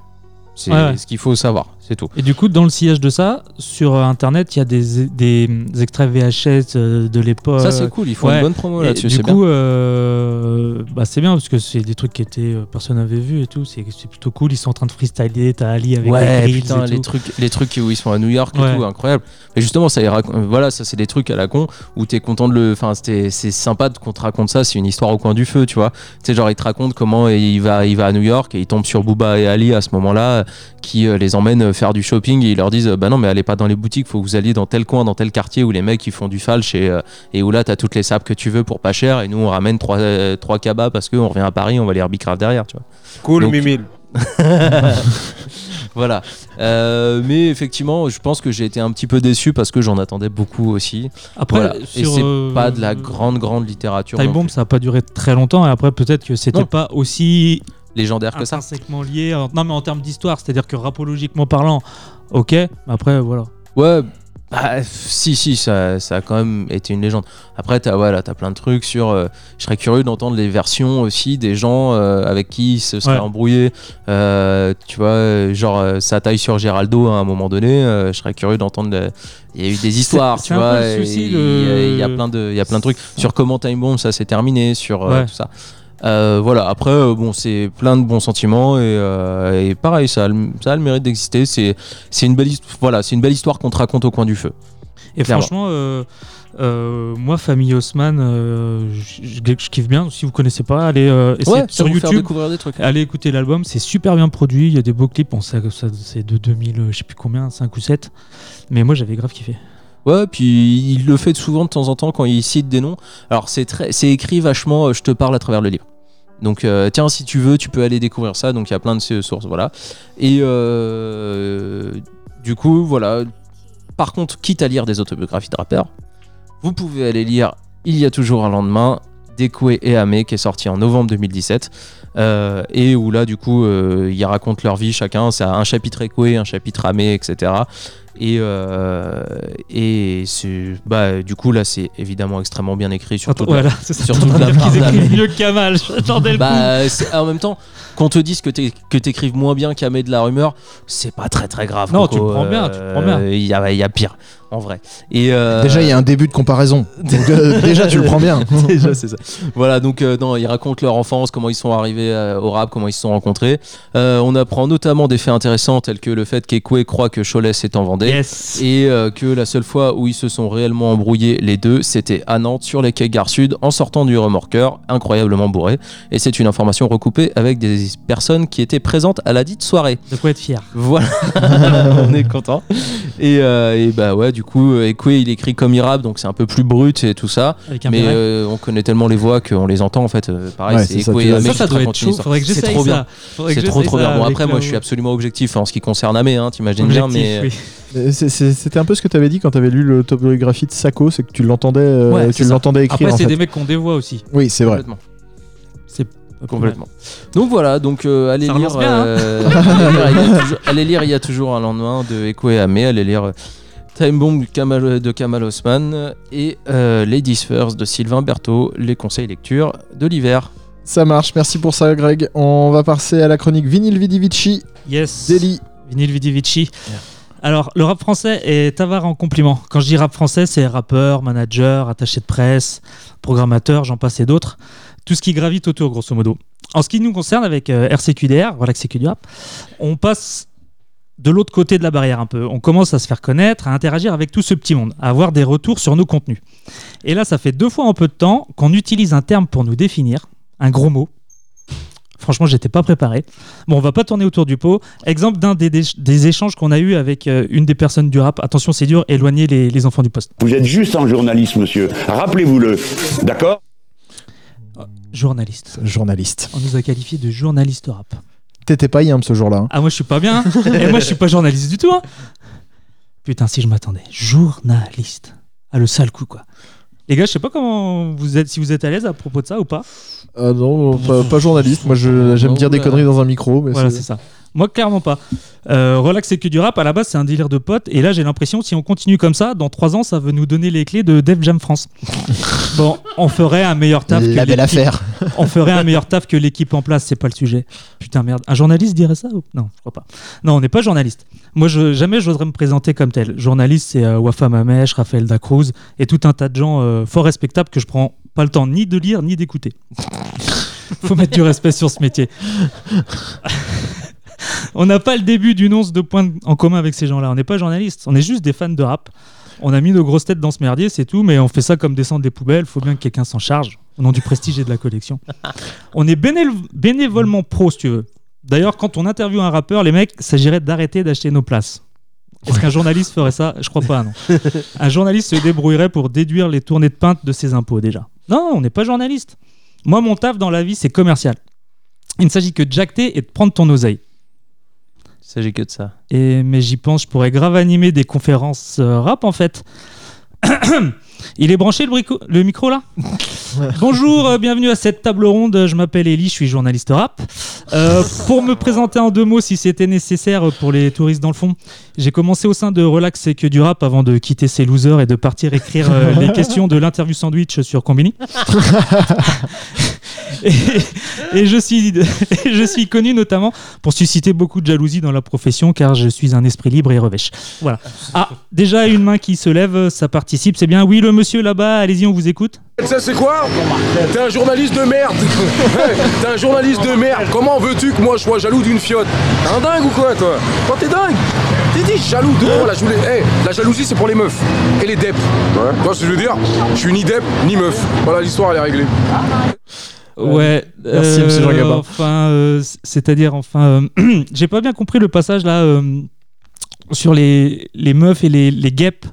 Speaker 2: c'est
Speaker 3: Ouais, ouais.
Speaker 2: ce qu'il faut savoir c'est tout
Speaker 3: Et du coup, dans le sillage de ça, sur euh, internet, il y a des, des extraits VHS euh, de l'époque.
Speaker 2: ça c'est cool ils font
Speaker 3: ouais.
Speaker 2: une bonne promo là-dessus
Speaker 3: du coup, euh, bah, c'est bien parce que c'est des trucs qui étaient personne n'avait vu et tout. C'est plutôt cool. Ils sont en train de freestyler. T'as Ali avec
Speaker 2: ouais
Speaker 3: les grills
Speaker 2: putain
Speaker 3: et
Speaker 2: les
Speaker 3: tout.
Speaker 2: trucs les trucs où ils sont à New York et
Speaker 3: Ouais.
Speaker 2: tout incroyable mais justement ça voilà ça c'est des trucs à la con où t'es content de le enfin c'est sympa de qu'on te raconte ça c'est une histoire au coin du feu tu vois tu sais genre il te raconte comment il va il va à New York et il tombe sur Booba et Ali à ce moment là qui les emmènent faire du shopping et ils leur disent bah non mais allez pas dans les boutiques faut que vous alliez dans tel coin dans tel quartier où les mecs ils font du falche et, euh, et où là t'as toutes les sapes que tu veux pour pas cher et nous on ramène trois, euh, trois cabas parce qu'on revient à Paris on va les herbicraft derrière tu vois
Speaker 7: Cool,
Speaker 2: Donc-
Speaker 7: Mimile. (laughs)
Speaker 2: voilà. Euh, mais effectivement, je pense que j'ai été un petit peu déçu parce que j'en attendais beaucoup aussi.
Speaker 3: Après,
Speaker 2: Voilà. Et c'est
Speaker 3: euh,
Speaker 2: pas de la grande, grande littérature
Speaker 3: Time Bomb, ça a pas duré très longtemps. Et après, peut-être que c'était
Speaker 2: Non.
Speaker 3: pas aussi
Speaker 2: légendaire que ça.
Speaker 3: intrinsèquement lié. Non, mais en termes d'histoire, c'est-à-dire que rapologiquement parlant, ok. Mais après, voilà.
Speaker 2: Ouais. bah, si, si, ça, ça a quand même été une légende. Après, t'as voilà, as plein de trucs sur. euh, je serais curieux d'entendre les versions aussi des gens euh, avec qui il se serait
Speaker 3: Ouais.
Speaker 2: embrouillé. Euh, tu vois, genre sa taille sur Géraldo à un moment donné. je serais curieux d'entendre. le- Il y a eu des histoires, tu vois.
Speaker 3: le
Speaker 2: Il y, y a
Speaker 3: le-
Speaker 2: plein de, il y a plein de trucs sur comment Time Bomb ça s'est terminé, sur
Speaker 3: Ouais.
Speaker 2: tout ça. Euh, voilà, après, euh, bon, c'est plein de bons sentiments et, euh, et pareil, ça a le, ça a le mérite d'exister. C'est c'est une, belle voilà, c'est une belle histoire qu'on te raconte au coin du feu.
Speaker 3: Et
Speaker 2: Clairement.
Speaker 3: franchement, euh, moi, Famille Haussmann, euh, je, je- je kiffe bien. Si vous connaissez pas, allez euh,
Speaker 2: Ouais,
Speaker 3: sur
Speaker 2: ça
Speaker 3: YouTube.
Speaker 2: découvrir des trucs.
Speaker 3: Allez écouter l'album, c'est super bien produit. Il y a des beaux clips. On sait que ça, c'est de 2000, euh, je sais plus combien, 5 ou 7. Mais moi, j'avais grave kiffé.
Speaker 2: Ouais, puis il le fait souvent de temps en temps quand il cite des noms. Alors c'est très, c'est écrit vachement. je te parle à travers le livre. Donc euh, tiens, si tu veux, tu peux aller découvrir ça. Donc il y a plein de ces sources, voilà. Et euh, du coup, voilà. Par contre, quitte à lire des autobiographies de rappeurs, vous pouvez aller lire Il y a toujours un lendemain d'Ekwe et Ame qui est sorti en novembre 2017 euh, et où là du coup ils racontent leur vie chacun c'est un chapitre Ekwe un chapitre Ame etc et, euh, et c'est- bah, du coup là c'est évidemment extrêmement bien écrit surtout de la-
Speaker 3: Voilà,
Speaker 2: surtout de la part
Speaker 3: écrivent mieux que Kamal. J'attendais le coup.
Speaker 2: Bah, en même temps, qu'on te dise que t'é- que t'écrives moins bien qu'Amé de la rumeur, c'est pas très très grave.
Speaker 3: Non,
Speaker 2: Coco.
Speaker 3: tu le prends bien, tu le prends bien.
Speaker 2: Euh, Il y, a, il y a pire, en vrai. Et euh,
Speaker 1: Déjà, il y a un début de comparaison. (laughs) Donc, euh, déjà, tu le prends bien. (laughs)
Speaker 2: Déjà, c'est ça. Voilà, donc euh, non, ils racontent leur enfance, comment ils sont arrivés euh, au rap, comment ils se sont rencontrés. Euh, on apprend notamment des faits intéressants tels que le fait qu'Ekwe croit que Cholet est en Vendée.
Speaker 3: Yes.
Speaker 2: Et euh, que la seule fois où ils se sont réellement embrouillés, les deux, c'était à Nantes, sur les quais Gare Sud, en sortant du remorqueur, incroyablement bourré. Et c'est une information recoupée avec des personnes qui étaient présentes à la dite soirée.
Speaker 3: De quoi être fier.
Speaker 2: Voilà, (laughs) on est content. Et, euh, et bah ouais, du coup, Ekwe il écrit comme rappe, donc c'est un peu plus brut et tout ça.
Speaker 3: Avec un
Speaker 2: Mais euh, on connaît tellement les voix qu'on les entend en fait. Euh, pareil,
Speaker 1: Ouais,
Speaker 2: c'est
Speaker 1: ça,
Speaker 2: Ekwe
Speaker 1: tu
Speaker 2: et
Speaker 1: l'as-
Speaker 2: Amé
Speaker 3: ça, ça
Speaker 2: te
Speaker 3: doit être
Speaker 2: racontent une
Speaker 3: chaud.
Speaker 2: histoire.
Speaker 3: Faudrait que
Speaker 2: C'est
Speaker 3: j'essaye
Speaker 2: trop
Speaker 3: ça.
Speaker 2: C'est trop
Speaker 3: ça
Speaker 2: bien. Bon après moi je suis absolument objectif en ce qui concerne Amé, hein, t'imagines bien, mais
Speaker 3: oui.
Speaker 1: Euh, C'était un peu ce que tu avais dit quand tu avais lu l'autobiographie de Sako, c'est que tu l'entendais euh,
Speaker 3: Ouais, c'est
Speaker 1: tu
Speaker 3: ça.
Speaker 1: l'entendais écrire.
Speaker 3: Après,
Speaker 1: en
Speaker 3: c'est
Speaker 1: fait.
Speaker 3: des mecs qu'on des voix aussi.
Speaker 1: Oui, c'est vrai.
Speaker 2: complètement.
Speaker 3: C'est
Speaker 2: Complètement. Donc voilà, donc euh, allez, lire,
Speaker 3: bien, hein.
Speaker 2: euh, allez, (laughs) lire, il y a toujours, allez lire, il y a toujours un lendemain de Eko et Amé, allez lire Time Bomb de Kamal, de Kamal Osman et euh, Ladies First de Sylvain Berthaud, les conseils lecture de l'hiver.
Speaker 1: Ça marche, merci pour ça, Greg. On va passer à la chronique Vinyl Vidivici.
Speaker 3: Yes.
Speaker 1: Deli.
Speaker 3: Vinyl Vidivici. Alors, le rap français est avare en compliments. Quand je dis rap français, c'est rappeur, manager, attaché de presse, programmateur, j'en passe et d'autres. Tout ce qui gravite autour, grosso modo. En ce qui nous concerne, avec euh, RCQDR, voilà que c'est du rap, on passe de l'autre côté de la barrière un peu. On commence à se faire connaître, à interagir avec tout ce petit monde, à avoir des retours sur nos contenus. Et là, ça fait deux fois en peu de temps qu'on utilise un terme pour nous définir, un gros mot. Franchement, j'étais pas préparé. Bon, on va pas tourner autour du pot. Exemple d'un des, des- des échanges qu'on a eu avec euh, une des personnes du rap. Attention, c'est dur, éloignez les, les enfants du poste.
Speaker 7: Vous êtes juste un journaliste, monsieur. Rappelez-vous-le. D'accord?
Speaker 3: Journaliste.
Speaker 1: Journaliste.
Speaker 3: On nous a qualifié de journaliste rap.
Speaker 1: T'étais pas Yam ce jour-là. hein.
Speaker 3: Ah, moi, je suis pas bien. hein. (laughs) Et moi, je suis pas journaliste du tout. hein. Putain, si je m'attendais. Journaliste. Ah, le sale coup, quoi. Les gars, je sais pas comment vous êtes, si vous êtes à l'aise à propos de ça ou pas.
Speaker 1: Ah non, pas, pas journaliste. Moi, j'aime dire des conneries dans un micro. Mais
Speaker 3: Voilà,
Speaker 1: c'est
Speaker 3: ça. Moi, clairement pas. Euh, relax, c'est que du rap. À la base, c'est un délire de potes. Et là, j'ai l'impression, si on continue comme ça, dans trois ans, ça veut nous donner les clés de Def Jam France. (laughs) bon, on ferait un meilleur taf. que
Speaker 1: La belle
Speaker 3: l'équipe-
Speaker 1: affaire. (laughs)
Speaker 3: On ferait un meilleur taf que l'équipe en place. C'est pas le sujet. Putain, merde. Un journaliste dirait ça ou- Non, je crois pas. Non, on n'est pas journaliste. Moi, je, jamais j'oserais me présenter comme tel. Journaliste, c'est euh, Wafa Mamèche, Raphaël Dacruz et tout un tas de gens euh, fort respectables que je prends pas le temps ni de lire ni d'écouter. (laughs) Faut mettre du respect sur ce métier. (laughs) on n'a pas le début d'une once de points en commun avec ces gens-là. On n'est pas journalistes, on est juste des fans de rap. On a mis nos grosses têtes dans ce merdier, c'est tout, mais on fait ça comme descendre des poubelles. Faut bien que quelqu'un s'en charge, au nom du prestige et de la collection. (laughs) on est bénév- bénévolement pro, si tu veux. D'ailleurs, quand on interviewe un rappeur, les mecs, s'agirait d'arrêter d'acheter nos places. Est-ce qu'un journaliste ferait ça? Je crois pas, non. (laughs) Un journaliste se débrouillerait pour déduire les tournées de peintes de ses impôts, déjà. Non, on n'est pas journaliste. Moi, mon taf dans la vie, c'est commercial. Il ne s'agit que de jacter et de prendre ton oseille.
Speaker 2: S'agit que de ça.
Speaker 3: Et, mais j'y pense, je pourrais grave animer des conférences euh, rap en fait. (coughs) Il est branché le, brico- le micro là Bonjour, euh, bienvenue à cette table ronde. Je m'appelle Ellie, je suis journaliste rap. Euh, pour me présenter en deux mots, si c'était nécessaire pour les touristes dans le fond, j'ai commencé au sein de Relax et que du rap avant de quitter ces losers et de partir écrire euh, (laughs) les questions de l'interview sandwich sur Combini. (laughs) et, et je suis, je suis connu notamment pour susciter beaucoup de jalousie dans la profession car je suis un esprit libre et revêche. Voilà. Ah, déjà une main qui se lève, ça participe, c'est bien. Oui, le monsieur là-bas, allez-y, on vous écoute.
Speaker 8: Ça c'est quoi T'es un journaliste de merde. (laughs) Ouais, T'es un journaliste de merde. Comment veux-tu que moi je sois jaloux d'une fiotte T'es un dingue ou quoi toi Toi t'es dingue. T'es dit jaloux de quoi la, jalousie Eh, la jalousie c'est pour les meufs et les deps. Tu vois ce que je veux dire? Je suis ni dep ni meuf. Voilà l'histoire elle est réglée
Speaker 3: Ouais.
Speaker 1: Merci, monsieur Jean Gabin.
Speaker 3: Enfin, euh, c'est-à-dire, enfin, euh, (clears throat) j'ai pas bien compris le passage là euh, sur les, les meufs et les, les guêpes.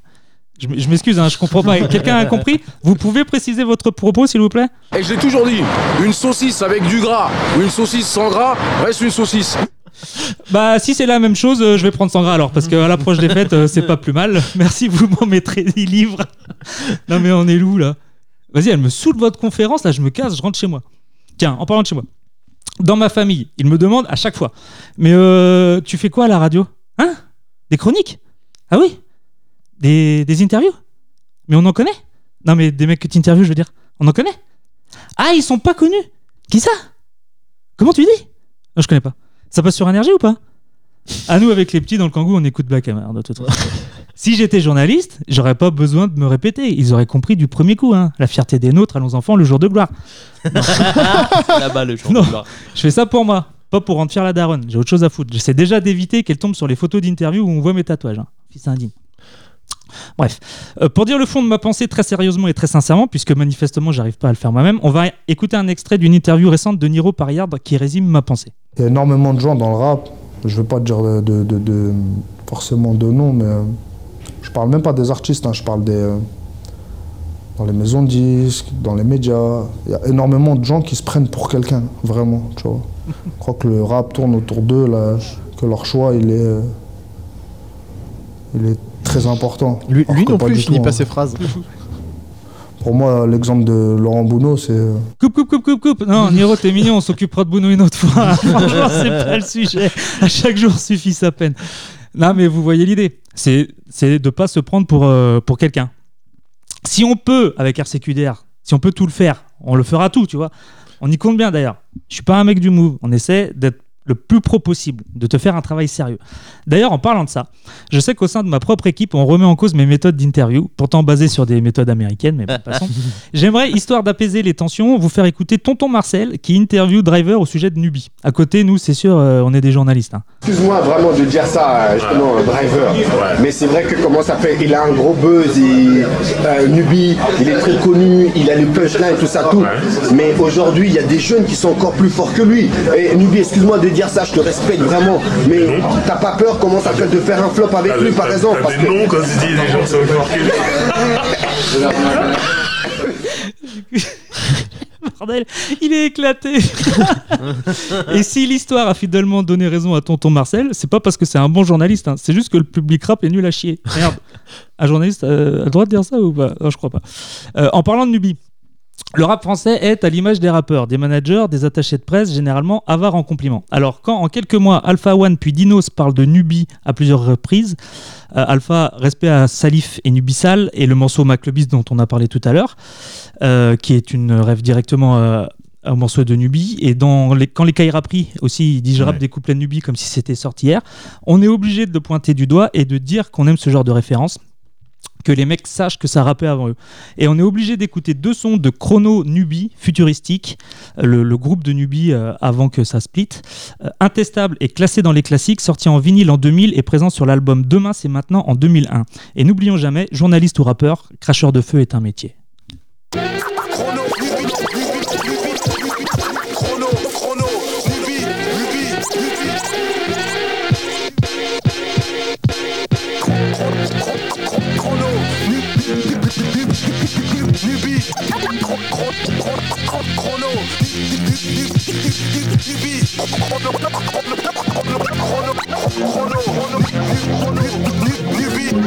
Speaker 3: Je, m'excuse, hein, je comprends pas. Quelqu'un a compris? Vous pouvez préciser votre propos, s'il vous plaît?
Speaker 8: Et je l'ai toujours dit, une saucisse avec du gras ou une saucisse sans gras reste une saucisse.
Speaker 3: Bah, si c'est la même chose, euh, je vais prendre 100 gras alors, parce qu'à l'approche des fêtes, euh, c'est pas plus mal. Merci, vous m'en mettrez 10 livres. non, mais on est où là Vas-y, elle me saoule votre conférence, là, je me casse, je rentre chez moi. Tiens, en parlant de chez moi. Dans ma famille, ils me demandent à chaque fois Mais euh, tu fais quoi à la radio? Hein? Des chroniques? Ah oui? Des, des interviews? Mais on en connaît? Non, mais des mecs que tu interviews, je veux dire. On en connaît? Ah, ils sont pas connus! Qui ça? Comment tu dis? Non, je connais pas. Ça passe sur énergie ou pas? À nous, avec les petits dans le kangou, on écoute Black Hammer de toute façon. (laughs) si j'étais journaliste, j'aurais pas besoin de me répéter. Ils auraient compris du premier coup. Hein. La fierté des nôtres, allons enfants, le jour de gloire. (laughs)
Speaker 2: Là-bas, le jour
Speaker 3: Non.
Speaker 2: de gloire.
Speaker 3: Je fais ça pour moi, pas pour rendre fier la daronne. J'ai autre chose à foutre. J'essaie déjà d'éviter qu'elle tombe sur les photos d'interview où on voit mes tatouages. Hein. Fils indigne. Bref, Euh, pour dire le fond de ma pensée très sérieusement et très sincèrement, puisque manifestement j'arrive pas à le faire moi-même, on va écouter un extrait d'une interview récente de Niro Pariard qui résume ma pensée.
Speaker 9: Il y a énormément de gens dans le rap, je veux pas dire de, de- de- de- forcément de nom, mais euh, je parle même pas des artistes, hein, je parle des. euh, dans les maisons de disques, dans les médias. Il y a énormément de gens qui se prennent pour quelqu'un, vraiment, tu vois. Je crois que le rap tourne autour d'eux, là, que leur choix, il est. euh, il est très important.
Speaker 1: Lui, lui non plus, je finis pas
Speaker 9: hein.
Speaker 1: ses phrases. (laughs)
Speaker 9: Pour moi, l'exemple de Laurent Bounot, c'est. euh,
Speaker 3: Coupe, coupe, coupe, coupe, coupe. Non, Niro, t'es mignon, on s'occupera de Bruno une autre fois. (laughs) Franchement, c'est pas le sujet. À chaque jour suffit sa peine. Non, mais vous voyez l'idée. C'est, c'est de pas se prendre pour, euh, pour quelqu'un. Si on peut, avec RCQDR, si on peut tout le faire, on le fera tout, tu vois. On y compte bien d'ailleurs. Je suis pas un mec du move. On essaie d'être le plus pro possible, de te faire un travail sérieux. D'ailleurs, en parlant de ça, je sais qu'au sein de ma propre équipe, on remet en cause mes méthodes d'interview, pourtant basées sur des méthodes américaines, mais bon, (laughs) passons. J'aimerais, histoire d'apaiser les tensions, vous faire écouter Tonton Marcel qui interview Driver au sujet de Nubi. À côté, nous, c'est sûr, euh, on est des journalistes. hein.
Speaker 10: Excuse-moi vraiment de dire ça, euh, justement, driver. Mais c'est vrai que comment ça fait Il a un gros buzz, il, euh, Nubi, il est très connu, il a les punchlines, tout ça, tout. Mais aujourd'hui, il y a des jeunes qui sont encore plus forts que lui. Et Nubi, excuse-moi de dire ça, je te respecte vraiment. Mais t'as pas peur, comment ça fait, de faire un flop avec lui, par exemple parce que...
Speaker 11: Non, quand tu dis les gens sont (laughs)
Speaker 3: Bordel, il est éclaté. (laughs) Et si l'histoire a fidèlement donné raison à Tonton Marcel, c'est pas parce que c'est un bon journaliste, hein, c'est juste que le public rap est nul à chier. Merde. Un journaliste euh, a le droit de dire ça ou pas? Non, Je crois pas. Euh, en parlant de Nubi. Le rap français est à l'image des rappeurs, des managers, des attachés de presse, généralement avares en compliments. Alors, quand en quelques mois, Alpha One puis Dinos parlent de Nubi à plusieurs reprises, euh, Alpha, respect à Salif et Nubisal, et le morceau Maclobis dont on a parlé tout à l'heure, euh, qui est une rêve directement euh, au morceau de Nubi. Et dans les, quand les Kaira pris aussi, ils disent je rappe des couplets de Nubi comme si c'était sorti hier, on est obligé de le pointer du doigt et de dire qu'on aime ce genre de référence que les mecs sachent que ça rappait avant eux. Et on est obligé d'écouter deux sons de Chrono Nubi, futuristique, le, le groupe de Nubi euh, avant que ça split. Euh, Intestable est classé dans les classiques, sorti en vinyle en 2000 et présent sur l'album Demain c'est maintenant en 2001. Et n'oublions jamais, journaliste ou rappeur, cracheur de feu est un métier.
Speaker 5: Nubi, chrono, Nubi,
Speaker 12: On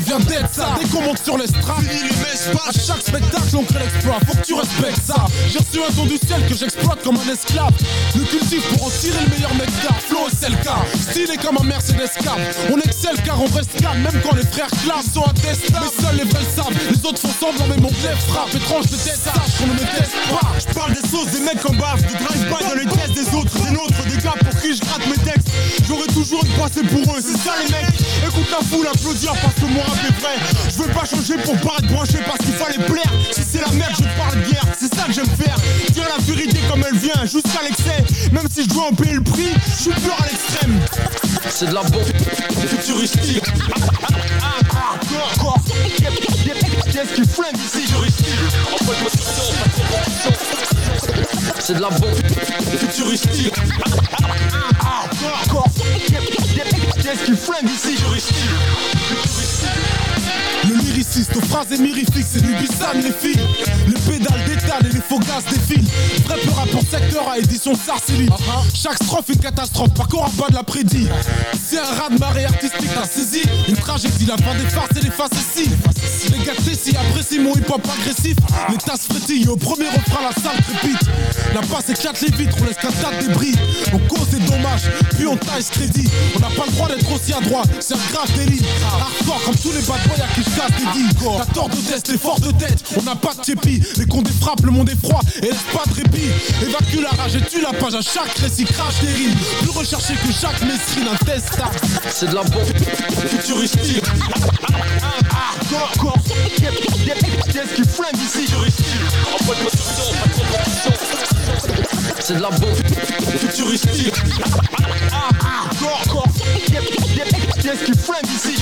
Speaker 12: vient d'être ça, dès qu'on monte sur les pas, à chaque spectacle on crée l'exploit. Faut que tu respectes ça. J'ai reçu un don du ciel que j'exploite comme un esclave. Le cultive pour en tirer le meilleur nectar Flow c'est le cas, stylé comme un Mercedes Cap On excelle car on reste calme Même quand les frères clament sont intestables Mais seuls les vrais savent, les autres font semblant mais mon glaive frappe Étrange de tête, sache qu'on ne me teste pas. Je parle des sauces des mecs en bave Du drive-by dans les tests des autres, des nôtres Des gars pour qui je rate mes textes J'aurais toujours une passé pour eux, c'est ça les mecs Écoute la foule applaudir parce que mon rap est vrai Je veux pas changer pour paraître branché parce qu'il fallait plaire Si c'est la merde je parle guerre, c'est ça que j'aime faire Dire la vérité comme elle vient, jusqu'à l'excès Même si je dois en payer le prix, je suis pur à l'extrême C'est de la bombe futuristique Qu'est-ce qui flingue ici C'est de la bombe futuristique.
Speaker 5: Qu'est-ce qui flingue ici?
Speaker 12: Le lyriciste aux phrases émirifiques, c'est du Bissan les filles. Les pédales et les faux gaz défilent. Vrai peu rapport secteur à édition Sarcélie. Chaque strophe une catastrophe, parcours en bas de la prédit. C'est un raz de marée artistique, t'as saisi. Une tragédie, la fin des farces et les faces ici. Les gars si apprécient mon hip hop agressif. Les tasses frétillent, au premier refrain, la salle crépite. La passe éclate les vitres, on laisse qu'un tas de débris. On cause des dommages, puis on taille ce crédit. On n'a pas le droit d'être aussi à droite, c'est un grave délit. Hardcore comme tous les bad boys à qui je casse des dits. T'as tort de test, les forts de tête, on n'a pas de chépi. Les cons des frappes, le monde est froid et laisse pas de répit. Évacue la rage et tue la page à chaque récit, crache des rimes. Plus recherché que chaque mesrine intestable.
Speaker 6: C'est de la bombe
Speaker 12: futuristique.
Speaker 5: Hardcore, Qu'est-ce qui flingue ici? En mode position, pas de compétition
Speaker 6: C'est de la bombe
Speaker 12: futuristique.
Speaker 5: Hardcore, Qu'est-ce qui flingue ici?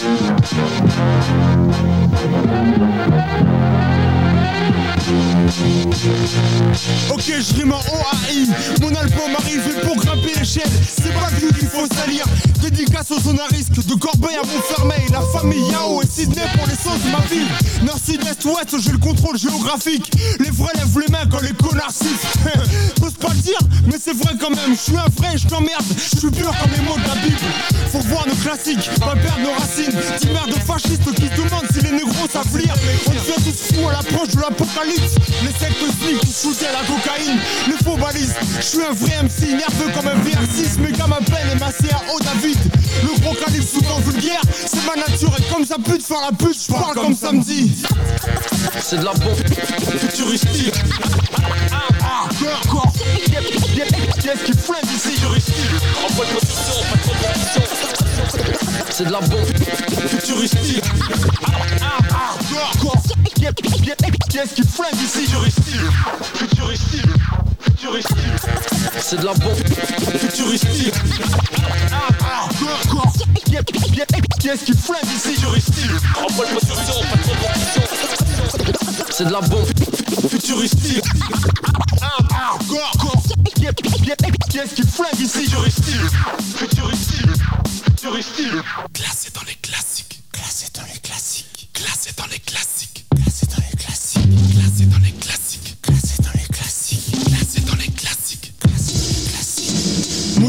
Speaker 5: Thank you.
Speaker 12: Ok, je rime en OAI. Mon album arrive pour grimper l'échelle. C'est pas que qu'il faut salir. Dédicace aux zones à risque. De Corbeil à Montfermeil. La famille Yao et Sydney pour les sauces de ma ville. Nord, sud, est, ouest, j'ai le contrôle géographique. Les vrais lèvent les mains quand les connards sifflent. (laughs) J'ose pas le dire, mais c'est vrai quand même. Je suis un vrai, je t'emmerde. Je suis pur comme les mots de la Bible. Faut voir nos classiques, pas perdre nos racines. Dix mères de fascistes qui se demandent si les négros savent lire. On devient tous fous à l'approche de l'apocalypse. Les sectes sneak ou shooter à la cocaïne. Les faux balises, je suis un vrai MC, nerveux comme un VR6. Mes gars m'appellent et ma CAO David. Le gros calibre souvent vulgaire, c'est ma nature. Et comme ça pute faire la pute, je parle comme samedi.
Speaker 6: C'est de la bombe
Speaker 12: futuristique.
Speaker 5: Qu'est-ce qui flingue ici
Speaker 6: En mode position, pas de compétition C'est de la bombe
Speaker 12: futuristique.
Speaker 5: Hardcore, Qu'est-ce qui flingue ici
Speaker 12: Futuristique. Futuristique.
Speaker 6: C'est de la bombe
Speaker 12: futuristique.
Speaker 5: Hardcore, Qu'est-ce qui flingue ici
Speaker 6: En mode position, pas de C'est de la bombe
Speaker 12: futuristique.
Speaker 5: Hardcore, Qu'est-ce qui flingue ici
Speaker 12: Futuristique. Futuristique. Classé dans les classiques. Classé dans les classiques. Classé dans les classiques.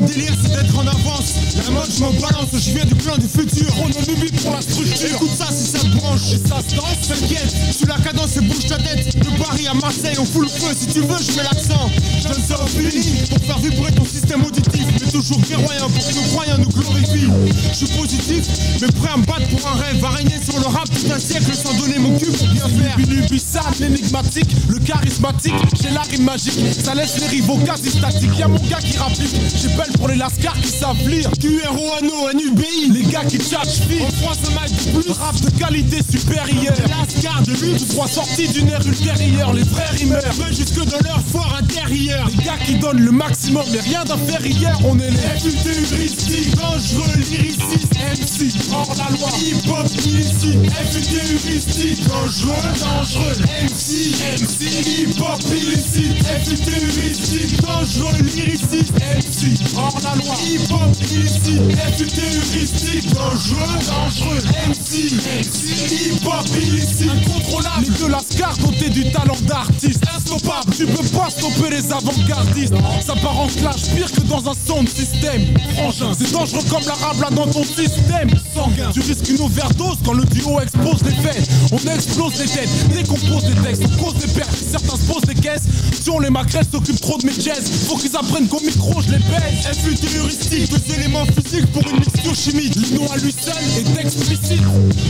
Speaker 12: Délire c'est d'être en avance. Mode je m'en balance, je viens du plan du futur. On en oublie pour la structure. Écoute ça si ça branche. Et ça se danse, t'inquiète. Sur la cadence et bouge ta tête. De Paris à Marseille, on fout le feu. Si tu veux, je mets l'accent. Je donne ça au fini pour faire vibrer ton système auditif. Mais toujours guerroyant pour que nos croyants nous glorifient. Je suis positif, mais prêt à me battre pour un rêve. À régner sur le rap tout un siècle sans donner mon cul pour bien faire. Binubissade, l'énigmatique, le charismatique. J'ai la rime magique, ça laisse les rivaux quasi statiques. Y'a mon gars qui rapplique. J'ai belle pour les lascars qui savent lire. QROANO, NUBI, les gars qui tchatchent fille. On croise un mic de plus, rap de qualité supérieure. Lascar de lutte, trois sorties d'une ère ultérieure. Les vrais rimeurs, mais jusque dans leur fort intérieur. Les gars qui donnent le maximum, mais rien d'inférieur. On est les futuristiques, dangereux, lyricistes, MC, hors la loi. Hip-hop illicite, futuristique, dangereux, dangereux. MC, MC, hip-hop illicite, futuristique, dangereux, lyriciste, MC, hors la loi. Hip-hop futuristique, dangereux, dangereux. MC, MC, hip-hop illicite, incontrôlable. Les deux lascars dotés du talent d'artiste, instoppable. Tu peux pas stopper les avant-gardistes. Ça part en clash, pire que dans un son de système. Frangin, c'est dangereux comme l'arabe là dans ton système. Sanguin, tu risques une overdose quand le duo expose les faits. On explose les têtes, décompose les textes, on cause des pertes. Certains se posent des caisses. Si on les maquettes s'occupent trop de mes jazz, faut qu'ils apprennent qu'au micro je les baise. Un futuristique, deux éléments physiques pour une mixture chimique. Le à lui seul est explicite.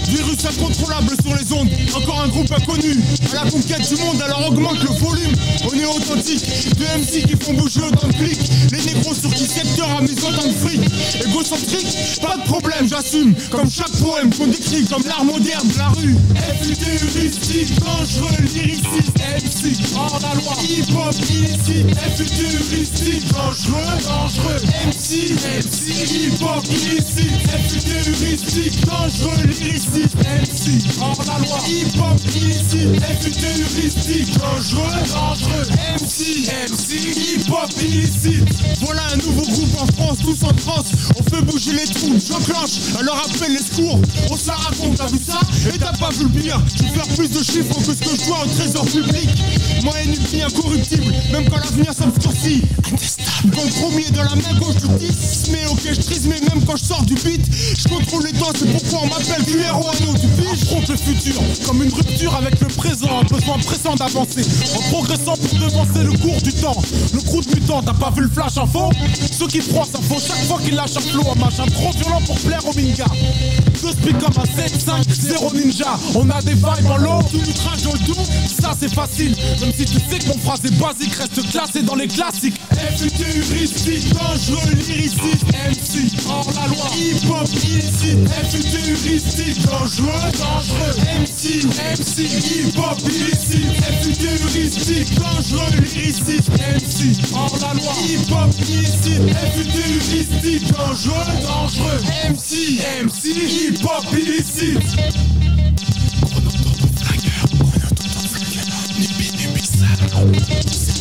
Speaker 12: Virus incontrôlable sur les ondes, encore un groupe inconnu. À la conquête du monde, alors augmente le volume. On est authentique, deux MC qui font bouger autant de clics. Les négros sur qui secteur a mis autant de fric. Égocentrique, pas de problème, j'assume. Comme chaque poème qu'on décrit comme l'art moderne de la rue. Futuristique, dangereux, lyriciste, MC, hors la loi. Hip-hop illicite, futuristique, dangereux, dangereux. MC, MC, hip-hop, illicite, FUT heuristique, dangereux, lyriciste, MC, hors la loi, hip-hop, illicite, FUT heuristique, dangereux, dangereux, MC, MC, hip-hop, illicite. Voilà un nouveau groupe en France, tous en transe, on fait bouger les trous, j'enclenche, alors appelle les secours, on se la raconte, t'as vu ça Et t'as pas vu le bien, je vais faire plus de chiffres que ce que je dois au trésor public. Moi, ennemi incorruptible, même quand l'avenir s'obscurcit. Indestable. Compromis dans la main gauche du 10. Mais ok, mais même quand je sors du beat, je contrôle les temps, c'est pourquoi on m'appelle héros anneau du pitch. Affronte le futur, comme une rupture avec le présent. Un besoin pressant d'avancer, en progressant pour devancer le cours du temps. Le crew de mutant, t'as pas vu le flash en fond Ceux qui froissent en faux, chaque fois qu'ils lâchent un flow, un machin trop violent pour plaire au minga. Deux speed comme un 7, 5, 0 ninja. On a des vibes en l'eau, tout nous crache dans le. Ça c'est facile, même si tu sais que mon phrase est basique, reste classé dans les classiques. FUT heuristique, dangereux, lyriciste, hors la loi, hip-hop, illicite. FUT heuristique, dangereux, dangereux, MC, MC, hip-hop, illicite. FUT heuristique, dangereux, lyriciste, MC, hors la loi, hip-hop, illicite. FUT heuristique, dangereux, dangereux, MC, MC, hip-hop, illicite. Là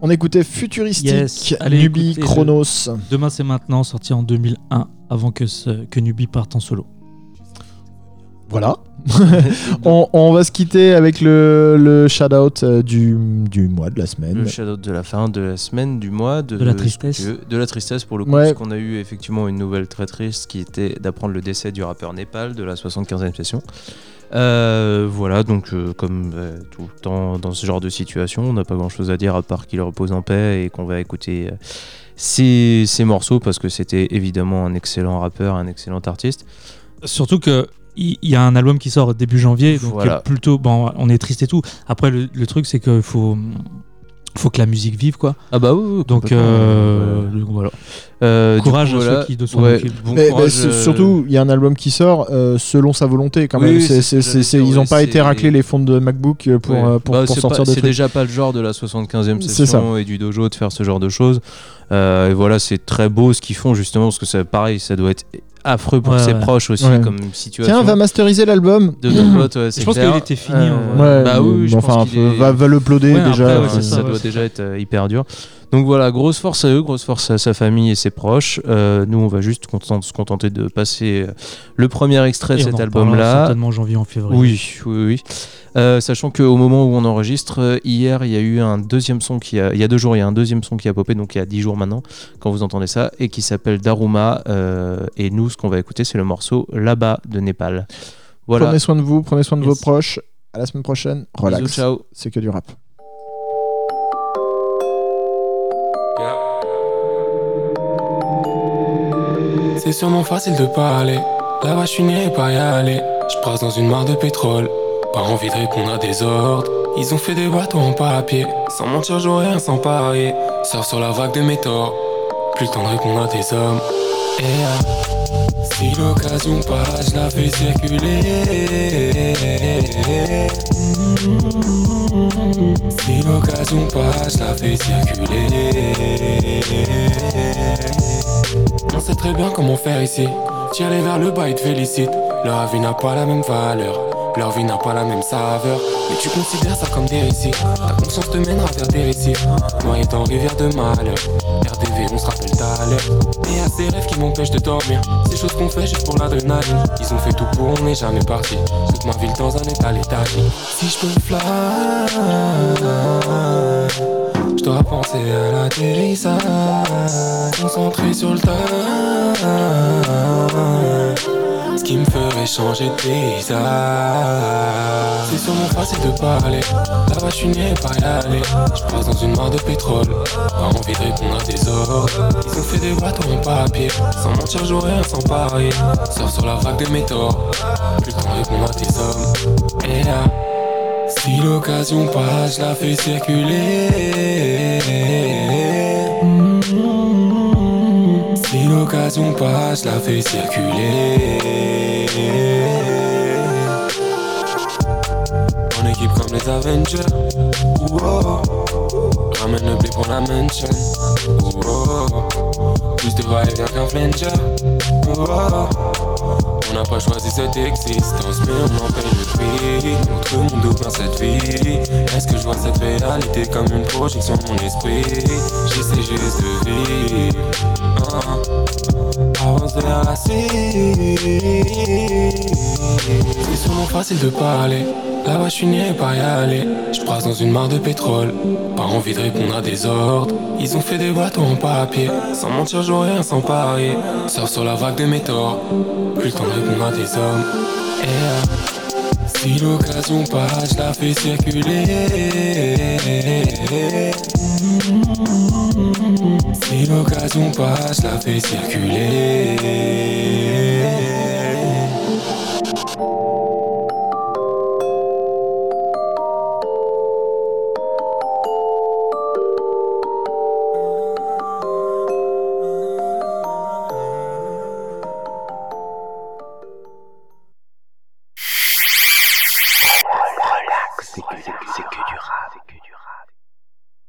Speaker 1: On écoutait Futuristique,
Speaker 3: Yes, allez
Speaker 1: Nubi, Chronos.
Speaker 3: Demain c'est maintenant, sorti en 2001, avant que, ce- que Nubi parte en solo.
Speaker 1: Voilà. (laughs) on, on va se quitter avec le, le shout-out euh, du, du mois, de la semaine.
Speaker 2: Le shadow de la fin de la semaine, du mois, de,
Speaker 3: De la tristesse.
Speaker 2: que- de la tristesse pour le coup,
Speaker 1: Ouais.
Speaker 2: parce qu'on a eu effectivement une nouvelle très triste qui était d'apprendre le décès du rappeur Népal de la 75e session. Euh, voilà, donc euh, comme euh, tout le temps dans ce genre de situation, on n'a pas grand chose à dire à part qu'il repose en paix et qu'on va écouter euh, ses, ses morceaux parce que c'était évidemment un excellent rappeur, un excellent artiste.
Speaker 3: Surtout que il y, a un album qui sort début janvier, donc
Speaker 2: Voilà.
Speaker 3: euh, plutôt, bon, on est triste et tout. Après, le, le truc, c'est qu'il faut, faut que la musique vive, quoi.
Speaker 2: Ah bah oui, oui,
Speaker 3: Donc, euh, donc voilà.
Speaker 2: Euh,
Speaker 3: Courage
Speaker 2: coup,
Speaker 3: à
Speaker 2: voilà.
Speaker 3: ceux qui de s'en
Speaker 2: Ouais,
Speaker 3: occupent.
Speaker 2: bon
Speaker 1: Mais-
Speaker 2: courage,
Speaker 1: mais c'est-
Speaker 2: euh,
Speaker 1: surtout, il y a un album qui sort euh, selon sa volonté quand
Speaker 2: Oui,
Speaker 1: même. ils n'ont
Speaker 2: ouais,
Speaker 1: pas été racler les fonds de MacBook pour,
Speaker 2: Ouais.
Speaker 1: pour,
Speaker 2: Bah,
Speaker 1: pour sortir
Speaker 2: pas-
Speaker 1: des
Speaker 2: C'est déjà pas le genre de la 75e
Speaker 1: C'est
Speaker 2: session et du dojo de faire ce genre de choses. Euh, et voilà, c'est très beau ce qu'ils font justement parce que c'est pareil, ça doit être affreux pour
Speaker 3: Ouais,
Speaker 2: ses
Speaker 3: ouais.
Speaker 2: proches aussi
Speaker 1: Ouais.
Speaker 2: comme situation.
Speaker 1: Tiens, va masteriser l'album.
Speaker 2: de
Speaker 3: Je pense qu'il était fini,
Speaker 2: Euh,
Speaker 3: en vrai.
Speaker 1: Ouais,
Speaker 2: bah oui, je
Speaker 1: bon,
Speaker 2: pense
Speaker 1: enfin,
Speaker 2: qu'il est-
Speaker 1: va, va l'uploader
Speaker 3: Ouais,
Speaker 1: déjà.
Speaker 3: après, ouais,
Speaker 2: ça,
Speaker 3: c'est
Speaker 2: ça
Speaker 3: ça,
Speaker 2: doit déjà être euh, hyper dur. Donc voilà, grosse force à eux, grosse force à sa famille et ses proches. Euh, nous, on va juste content- se contenter de passer euh, le premier extrait de
Speaker 3: Et
Speaker 2: cet album-là.
Speaker 3: certainement en janvier, en février.
Speaker 2: Oui, oui, oui. Euh, sachant qu'au moment où on enregistre, hier, il y a eu un deuxième son qui a, il y a deux jours, il y a un deuxième son qui a popé, donc il y a dix jours maintenant, quand vous entendez ça, et qui s'appelle Daruma. euh, et nous, ce qu'on va écouter, c'est le morceau Là-bas de Népal. Voilà.
Speaker 1: Prenez soin de vous, prenez soin de
Speaker 3: Yes.
Speaker 1: vos proches. À la semaine prochaine. Relax.
Speaker 2: Bisous, ciao.
Speaker 1: C'est que du rap.
Speaker 13: C'est sûrement facile de parler. Là-bas, je suis pas y aller. Je brasse dans une mare de pétrole. Pas envie de répondre à des ordres. Ils ont fait des bateaux en papier. Sans mentir, j'aurais rien sans parier. Sors sur la vague de mes torts. Plus le temps de répondre à des hommes. Et ah, si l'occasion passe, je la fais circuler. Si l'occasion passe, je la fais circuler. On sait très bien comment faire ici. Tirer vers le bas et te félicite. Leur vie n'a pas la même valeur. Leur vie n'a pas la même saveur. Mais tu considères ça comme des récits. Ta conscience te mènera vers des récits. Noyé dans rivière de malheur. RDV, on se rappelle l'heure. Et à ces rêves qui m'empêchent de dormir. Ces choses qu'on fait juste pour l'adrénaline. Ils ont fait tout pour, on n'est jamais parti. Toute ma ville dans un état léthargique. Si je peux fly. Je dois penser à l'atterrissage, concentré sur le tas. Ce qui me ferait changer de C'est sûrement facile de parler Là-bas je suis né par y aller Je passe dans une mare de pétrole Pas envie de répondre à des ordres. Ils ont fait des bateaux en papier Sans mentir j'aurais rien sans parier. Sors sur la vague de mes torts Plus de répondre à tes hommes. Et là si l'occasion passe, je la fais circuler. Si l'occasion passe, je la fais circuler. En équipe comme les Avengers. Ramène le blé pour la mention. Wow. Plus de va-et-vient qu'un flanger. Wow. On n'a pas choisi cette existence, mais on en paye le prix. Notre monde ouvre cette vie. Est-ce que je vois cette réalité comme une projection de mon esprit? J'essaie juste de vivre. Avance vers la. C'est sûrement facile de parler. Là-bas, je suis par y aller. Je brasse dans une mare de pétrole. Pas envie de répondre à des ordres. Ils ont fait des bateaux en papier. Sans mentir, j'aurais rien sans parier. Sors sur la vague de mes torts. Plus le temps de répondre à des hommes. Euh, si l'occasion passe, je la fais circuler. Si l'occasion passe, je la fais circuler.